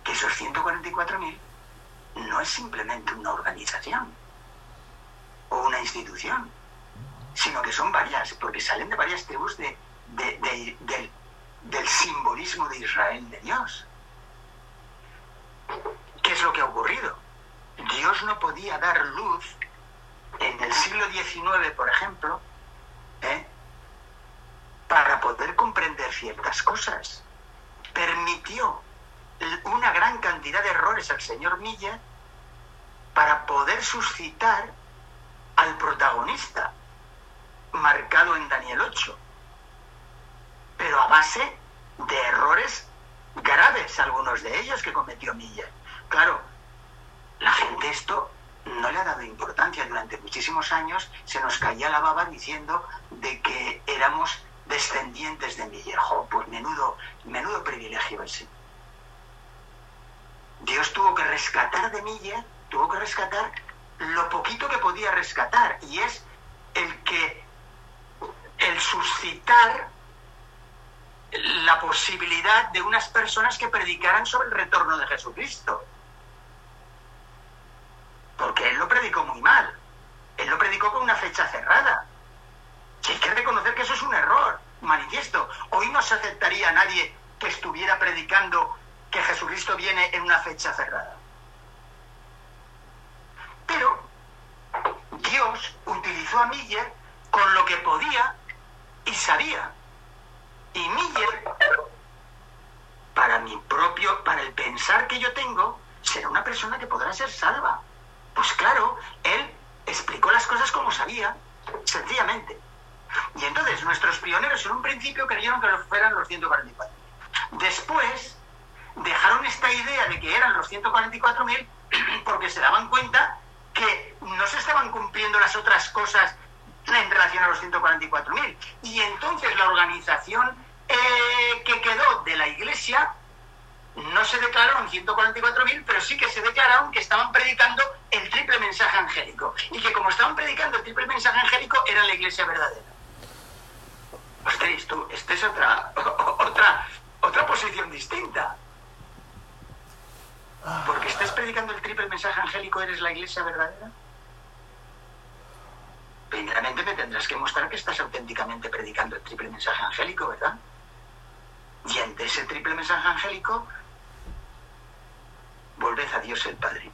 que esos 144.000 no es simplemente una organización o una institución, sino que son varias, porque salen de varias tribus de, de, de, del del simbolismo de Israel de Dios. ¿Qué es lo que ha ocurrido? Dios no podía dar luz en el siglo XIX, por ejemplo, ¿eh? para poder comprender ciertas cosas. Permitió una gran cantidad de errores al señor Miller para poder suscitar al protagonista, marcado en Daniel 8, pero a base de errores graves, algunos de ellos que cometió Miller. Claro, la gente esto no le ha dado importancia. Durante muchísimos años se nos caía la baba diciendo de que éramos descendientes de Miller. Jo, pues menudo, menudo privilegio ese. Dios tuvo que rescatar de Miller, tuvo que rescatar lo poquito que podía rescatar, y es el que el suscitar la posibilidad de unas personas que predicaran sobre el retorno de Jesucristo. Porque él lo predicó muy mal. Él lo predicó con una fecha cerrada. Y hay que reconocer que eso es un error manifiesto. Hoy no se aceptaría a nadie que estuviera predicando que Jesucristo viene en una fecha cerrada. Pero Dios utilizó a Miller con lo que podía y sabía. Y Miller, para mi propio, para el pensar que yo tengo, será una persona que podrá ser salva. Pues claro, él explicó las cosas como sabía, sencillamente. Y entonces nuestros pioneros en un principio creyeron que fueran los 144. Después dejaron esta idea de que eran los 144.000 [CLEARS THROAT] porque se daban cuenta que no se estaban cumpliendo las otras cosas en relación a los 144.000. Y entonces la organización eh, que quedó de la iglesia no se declararon 144.000, pero sí que se declararon que estaban predicando el triple mensaje angélico. Y que como estaban predicando el triple mensaje angélico, era la iglesia verdadera. Ostras, esto, esta es otra, [LAUGHS] otra, otra posición distinta. Porque estás predicando el triple mensaje angélico, ¿eres la iglesia verdadera? Primeramente me tendrás que mostrar que estás auténticamente predicando el triple mensaje angélico, ¿verdad? Y ante ese triple mensaje angélico, volved a Dios el Padre.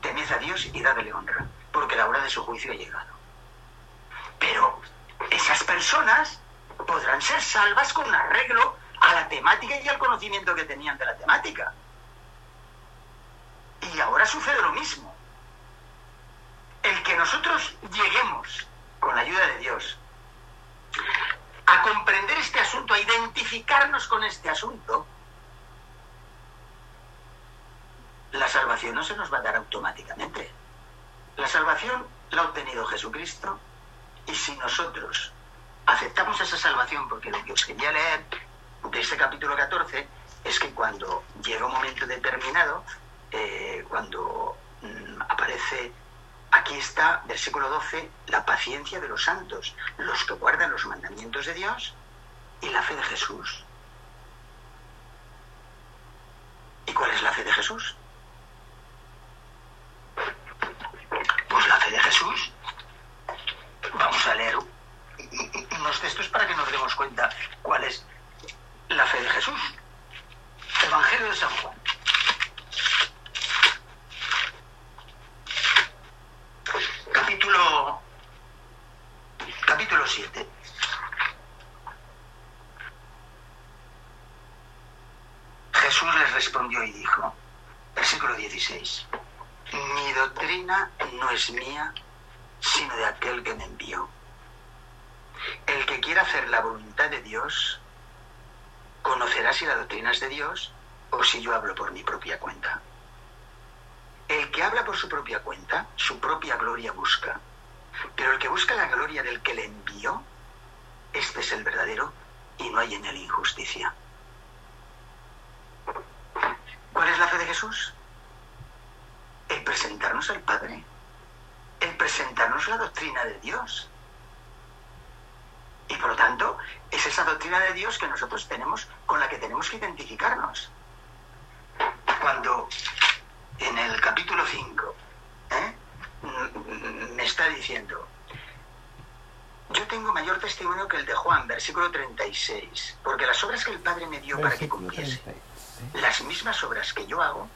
Tened a Dios y dadle honra, porque la hora de su juicio ha llegado. Pero esas personas podrán ser salvas con arreglo a la temática y al conocimiento que tenían de la temática. Y ahora sucede lo mismo. El que nosotros lleguemos, con la ayuda de Dios, a comprender este asunto, a identificarnos con este asunto, la salvación no se nos va a dar automáticamente. La salvación la ha obtenido Jesucristo y si nosotros aceptamos esa salvación, porque lo que os quería leer de este capítulo 14 es que cuando llega un momento determinado, eh, cuando mm, aparece, aquí está, versículo 12, la paciencia de los santos, los que guardan los mandamientos de Dios y la fe de Jesús. ¿Y cuál es la fe de Jesús? Pues la fe de Jesús. Vamos a leer unos demos cuenta cuál es la fe de Jesús. Evangelio de San Juan. Capítulo capítulo 7. Jesús les respondió y dijo, versículo 16, mi doctrina no es mía, sino de aquel que me envió. Quiera hacer la voluntad de Dios, conocerá si la doctrina es de Dios o si yo hablo por mi propia cuenta. El que habla por su propia cuenta, su propia gloria busca. Pero el que busca la gloria del que le envió, este es el verdadero y no hay en él injusticia. ¿Cuál es la fe de Jesús? El presentarnos al Padre, el presentarnos la doctrina de Dios. Y por lo tanto, es esa doctrina de Dios que nosotros tenemos, con la que tenemos que identificarnos. Cuando en el capítulo 5 ¿eh? me está diciendo, yo tengo mayor testimonio que el de Juan, versículo 36, porque las obras que el Padre me dio para que cumpliese, 36. las mismas obras que yo hago,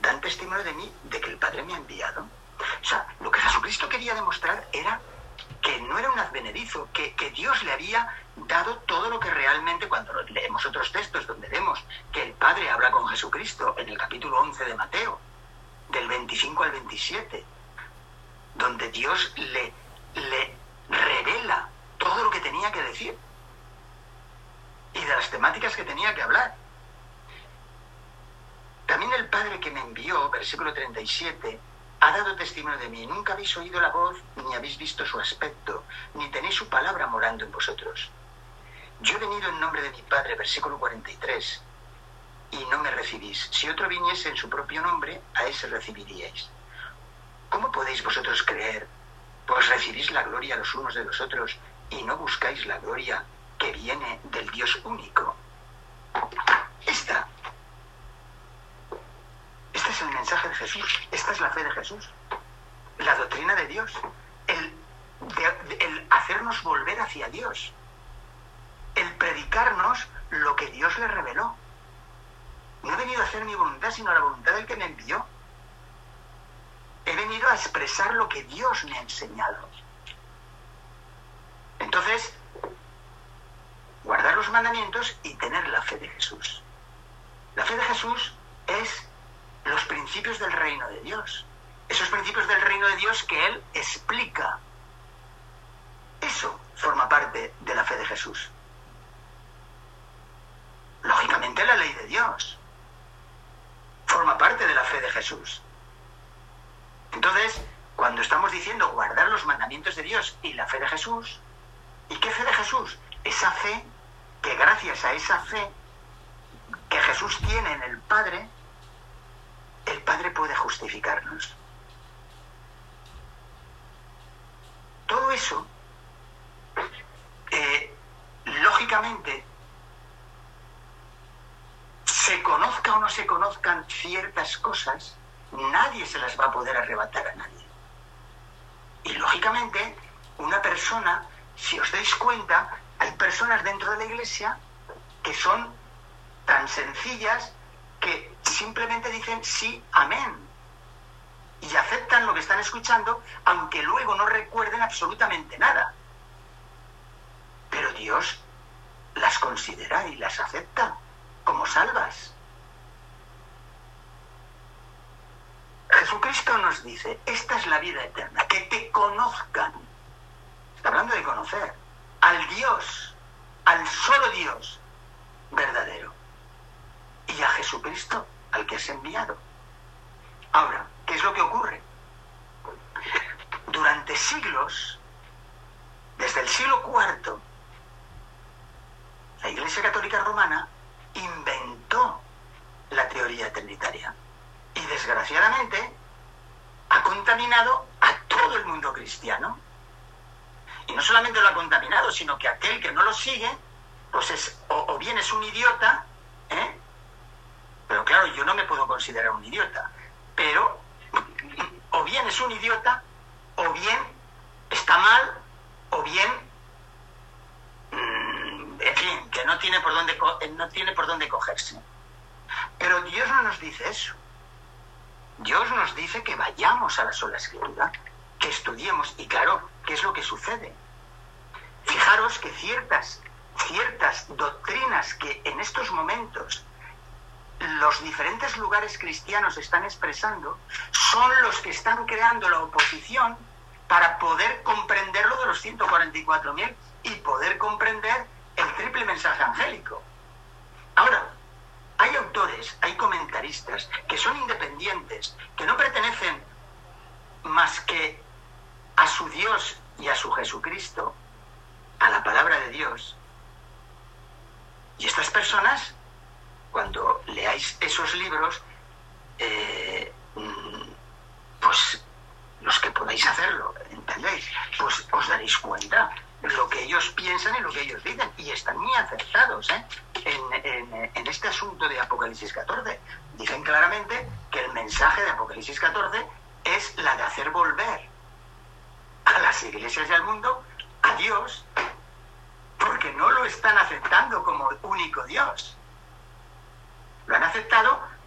dan testimonio de mí, de que el Padre me ha enviado. O sea, lo que Jesucristo quería demostrar era que no era un advenedizo, que, que Dios le había dado todo lo que realmente, cuando leemos otros textos donde vemos que el Padre habla con Jesucristo, en el capítulo 11 de Mateo, del 25 al 27, donde Dios le, le revela todo lo que tenía que decir y de las temáticas que tenía que hablar. También el Padre que me envió, versículo 37, ha dado testimonio de mí. Nunca habéis oído la voz, ni habéis visto su aspecto, ni tenéis su palabra morando en vosotros. Yo he venido en nombre de mi Padre, versículo 43, y no me recibís. Si otro viniese en su propio nombre, a ese recibiríais. ¿Cómo podéis vosotros creer? Pues recibís la gloria los unos de los otros y no buscáis la gloria que viene del Dios único. Esta este el mensaje de Jesús, esta es la fe de Jesús, la doctrina de Dios, el, de- el hacernos volver hacia Dios, el predicarnos lo que Dios le reveló. No he venido a hacer mi voluntad, sino la voluntad del que me envió. He venido a expresar lo que Dios me ha enseñado. Entonces, guardar los mandamientos y tener la fe de Jesús. La fe de Jesús es los principios del reino de Dios. Esos principios del reino de Dios que Él explica. Eso forma parte de la fe de Jesús. Lógicamente la ley de Dios forma parte de la fe de Jesús. Entonces, cuando estamos diciendo guardar los mandamientos de Dios y la fe de Jesús, ¿y qué fe de Jesús? Esa fe que gracias a esa fe que Jesús tiene en el Padre, el Padre puede justificarnos. Todo eso, eh, lógicamente, se conozca o no se conozcan ciertas cosas, nadie se las va a poder arrebatar a nadie. Y lógicamente, una persona, si os dais cuenta, hay personas dentro de la iglesia que son tan sencillas que simplemente dicen sí, amén. Y aceptan lo que están escuchando, aunque luego no recuerden absolutamente nada. Pero Dios las considera y las acepta como salvas. Jesucristo nos dice, esta es la vida eterna, que te conozcan. Está hablando de conocer al Dios, al solo Dios verdadero Jesucristo al que has enviado. Ahora, ¿qué es lo que ocurre? Durante siglos, desde el siglo IV, la Iglesia Católica Romana inventó la teoría trinitaria y desgraciadamente ha contaminado a todo el mundo cristiano. Y no solamente lo ha contaminado, sino que aquel que no lo sigue, pues es, o, bien es un idiota. Pero claro, yo no me puedo considerar un idiota. Pero o bien es un idiota, o bien está mal, o bien, mm, en fin, que no tiene por dónde, co- no tiene por dónde cogerse. Pero Dios no nos dice eso. Dios nos dice que vayamos a la sola escritura, que estudiemos. Y claro, ¿qué es lo que sucede? Fijaros que ciertas, ciertas doctrinas que en estos momentos los diferentes lugares cristianos están expresando son los que están creando la oposición para poder comprender lo de los 144.000 y poder comprender el triple mensaje angélico. Ahora, hay autores, hay comentaristas que son independientes, que no pertenecen más que a su Dios y a su Jesucristo, a la palabra de Dios. Y estas personas cuando leáis esos libros, eh, mm, pues los que podáis hacerlo, ¿entendéis? Pues os daréis cuenta lo que ellos piensan y lo que ellos dicen. Y están muy acertados ¿eh? en, en, este asunto de Apocalipsis 14. Dicen claramente que el mensaje de Apocalipsis 14 es la de hacer volver a las iglesias y al mundo a Dios, porque no lo están aceptando como único Dios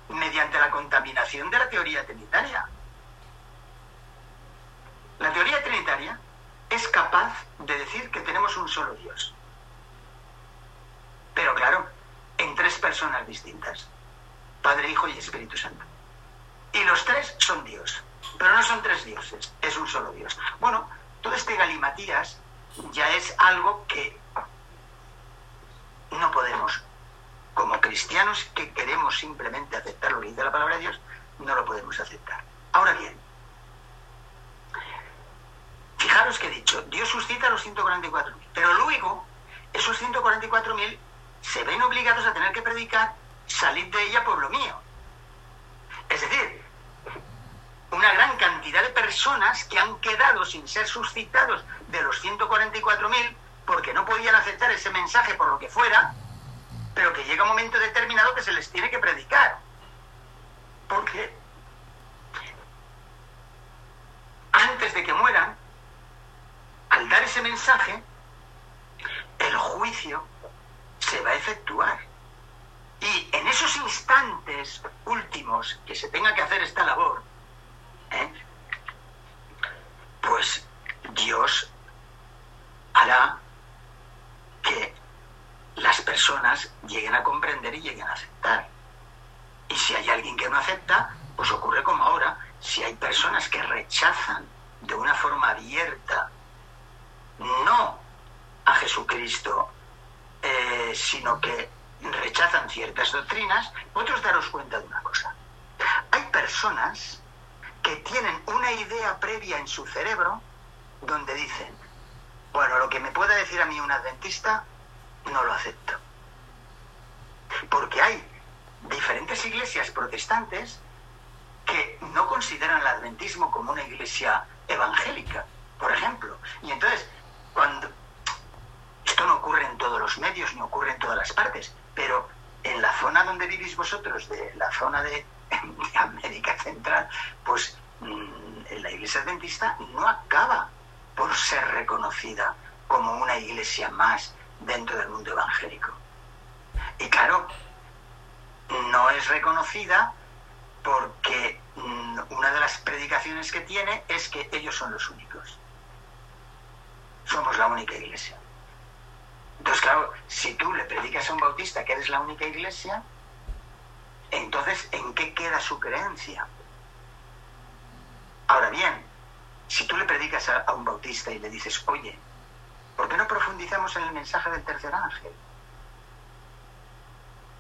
mediante la contaminación de la teoría trinitaria. La teoría trinitaria es capaz de decir que tenemos un solo Dios. Pero claro, en tres personas distintas. Padre, Hijo y Espíritu Santo. Y los tres son Dios. Pero no son tres dioses, es un solo Dios. Bueno, todo este galimatías ya es algo que no podemos, como cristianos que queremos simplemente aceptar lo que dice la palabra de Dios, no lo podemos aceptar. Ahora bien, fijaros que he dicho, Dios suscita a los 144.000, pero luego esos 144.000 se ven obligados a tener que predicar, salid de ella pueblo mío. Es decir, una gran cantidad de personas que han quedado sin ser suscitados de los 144.000 porque no podían aceptar ese mensaje por lo que fuera, pero que llega un momento determinado que se les tiene que predicar. Porque antes de que mueran, al dar ese mensaje, el juicio se va a efectuar. Y en esos instantes últimos que se tenga que hacer esta labor, ¿eh? pues Dios hará las personas lleguen a comprender y lleguen a aceptar. Y si hay alguien que no acepta, pues ocurre como ahora, si hay personas que rechazan de una forma abierta, no a Jesucristo, eh, sino que rechazan ciertas doctrinas, vosotros daros cuenta de una cosa. Hay personas que tienen una idea previa en su cerebro donde dicen, bueno, lo que me pueda decir a mí un adventista, no lo acepto. Porque hay diferentes iglesias protestantes que no consideran el adventismo como una iglesia evangélica, por ejemplo. Y entonces, cuando... Esto no ocurre en todos los medios, ni ocurre en todas las partes, pero en la zona donde vivís vosotros, de la zona de, [LAUGHS] América Central, pues mm, la iglesia adventista no acaba por ser reconocida como una iglesia más dentro del mundo evangélico. Y claro, no es reconocida porque mm, una de las predicaciones que tiene es que ellos son los únicos. Somos la única iglesia. Entonces, claro, si tú le predicas a un bautista que eres la única iglesia, entonces, ¿en qué queda su creencia? Ahora bien, si tú le predicas a, a un bautista y le dices, oye, ¿por qué no profundizamos en el mensaje del tercer ángel?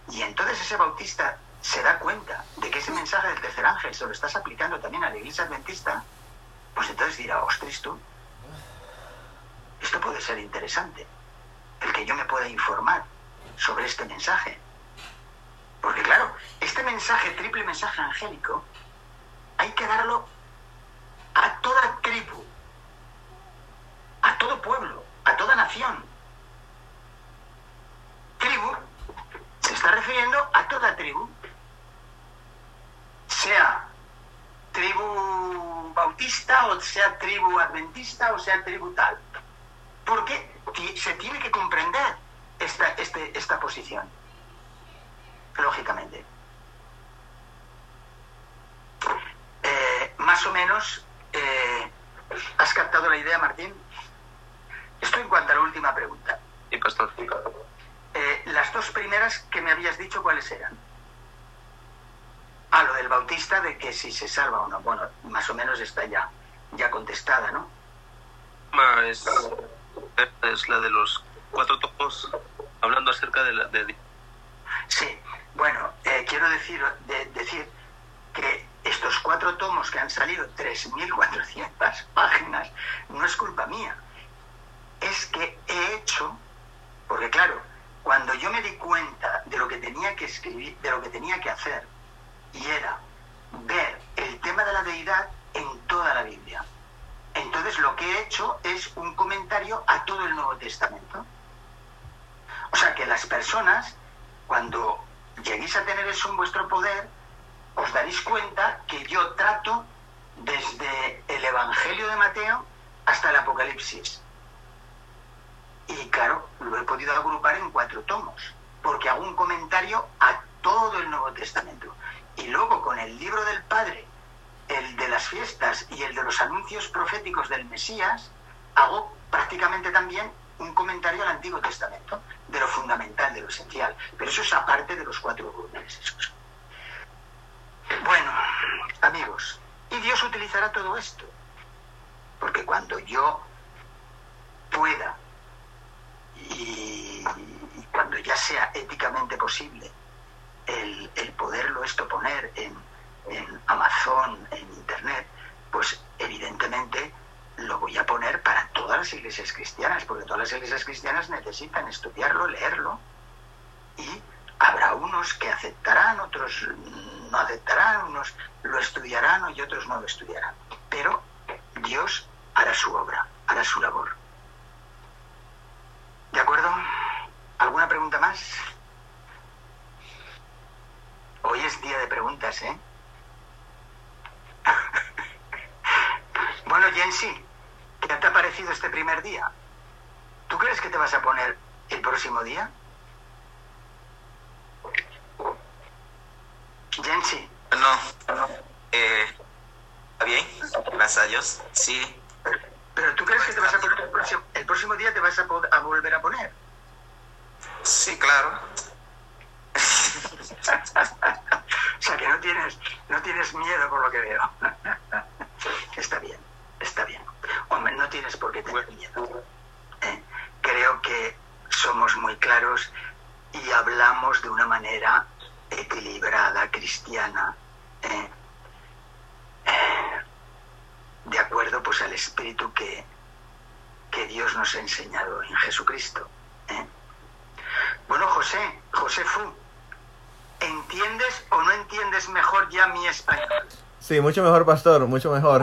Y entonces ese bautista se da cuenta de que ese mensaje del tercer ángel se lo estás aplicando también a la iglesia adventista, pues entonces dirá, ostras tú, esto puede ser interesante, el que yo me pueda informar sobre este mensaje. Porque claro, este mensaje, triple mensaje angélico, hay que darlo a toda tribu, a todo pueblo, a toda nación. Tribu se está refiriendo a toda tribu, sea tribu bautista o sea tribu adventista o sea tribu tal. Porque se tiene que comprender esta, este- esta posición, lógicamente. Eh, más o menos, eh, ¿has captado la idea, Martín? Esto en cuanto a la última pregunta. Sí, pastor. Eh, las dos primeras que me habías dicho, ¿cuáles eran? Ah, lo del bautista, de que si se salva o no. Bueno, más o menos está ya, ya contestada, ¿no? Es, es la de los cuatro tomos hablando acerca de la de Sí, bueno, eh, quiero decir, de- decir que estos cuatro tomos que han salido, 3.400 [LAUGHS] páginas, no es culpa mía. Es que he hecho, porque claro, cuando yo me di cuenta de lo que tenía que escribir, de lo que tenía que hacer, y era ver el tema de la deidad en toda la Biblia. Entonces lo que he hecho es un comentario a todo el Nuevo Testamento. O sea que las personas, cuando lleguéis a tener eso en vuestro poder, os daréis cuenta que yo trato desde el Evangelio de Mateo hasta el Apocalipsis. Y claro, lo he podido agrupar en cuatro tomos, porque hago un comentario a todo el Nuevo Testamento. Y luego con el libro del Padre, el de las fiestas y el de los anuncios proféticos del Mesías, hago prácticamente también un comentario al Antiguo Testamento, de lo fundamental, de lo esencial. Pero eso es aparte de los cuatro volúmenes. Bueno, amigos, y Dios utilizará todo esto. Porque cuando yo pueda y, cuando ya sea éticamente posible el, poderlo esto poner en Amazon, en Internet, pues evidentemente lo voy a poner para todas las iglesias cristianas, porque todas las iglesias cristianas necesitan estudiarlo, leerlo, y habrá unos que aceptarán, otros no aceptarán, unos lo estudiarán y otros no lo estudiarán. Pero Dios hará su obra, hará su labor. ¿De acuerdo? ¿Alguna pregunta más? Hoy es día de preguntas, ¿eh? [LAUGHS] bueno, Jensi, ¿qué te ha parecido este primer día? ¿Tú crees que te vas a poner el próximo día? Jensi, No, eh, ¿está bien? Gracias a Dios. Sí, ¿pero tú crees que te vas a poner el próximo, el próximo día te vas a volver a poner? sí, claro. [LAUGHS] O sea que no tienes, no tienes miedo por lo que veo. [LAUGHS] está bien, está bien. Hombre, no tienes por qué tener miedo. ¿eh? Creo que somos muy claros y hablamos de una manera equilibrada, cristiana, ¿eh? Eh, de acuerdo pues al espíritu que, que Dios nos ha enseñado en Jesucristo. ¿eh? Bueno, José, José Fu, ¿entiendes o no entiendes mejor ya mi español? Sí, mucho mejor, pastor, mucho mejor.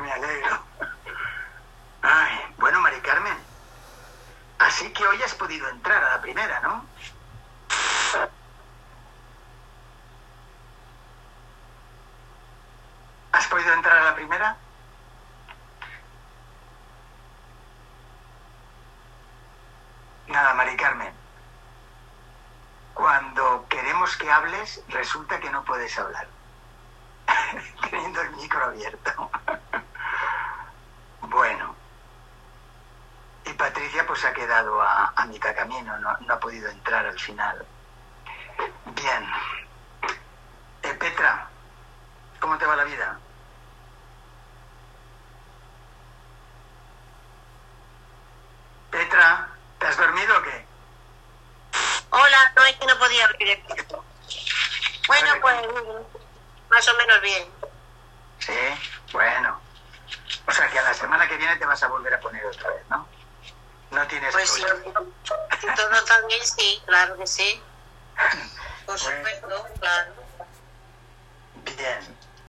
Me alegro. Ay, bueno, Mari Carmen. Así que hoy has podido entrar a la primera, ¿no? ¿Has podido entrar a la primera? Nada, Mari Carmen. Cuando resulta que no puedes hablar. [LAUGHS] Teniendo el micro abierto. [LAUGHS] bueno. Y Patricia pues ha quedado a, a mitad camino, no, no ha podido entrar al final. Bien. Eh, Petra, ¿cómo te va la vida? Petra, ¿te has dormido o qué? Hola, no es que no podía abrir el micro. Bueno, pues más o menos bien. Sí, bueno. O sea que a la semana que viene te vas a volver a poner otra vez, ¿no? No tienes Pues sí, si todo también sí, claro que sí.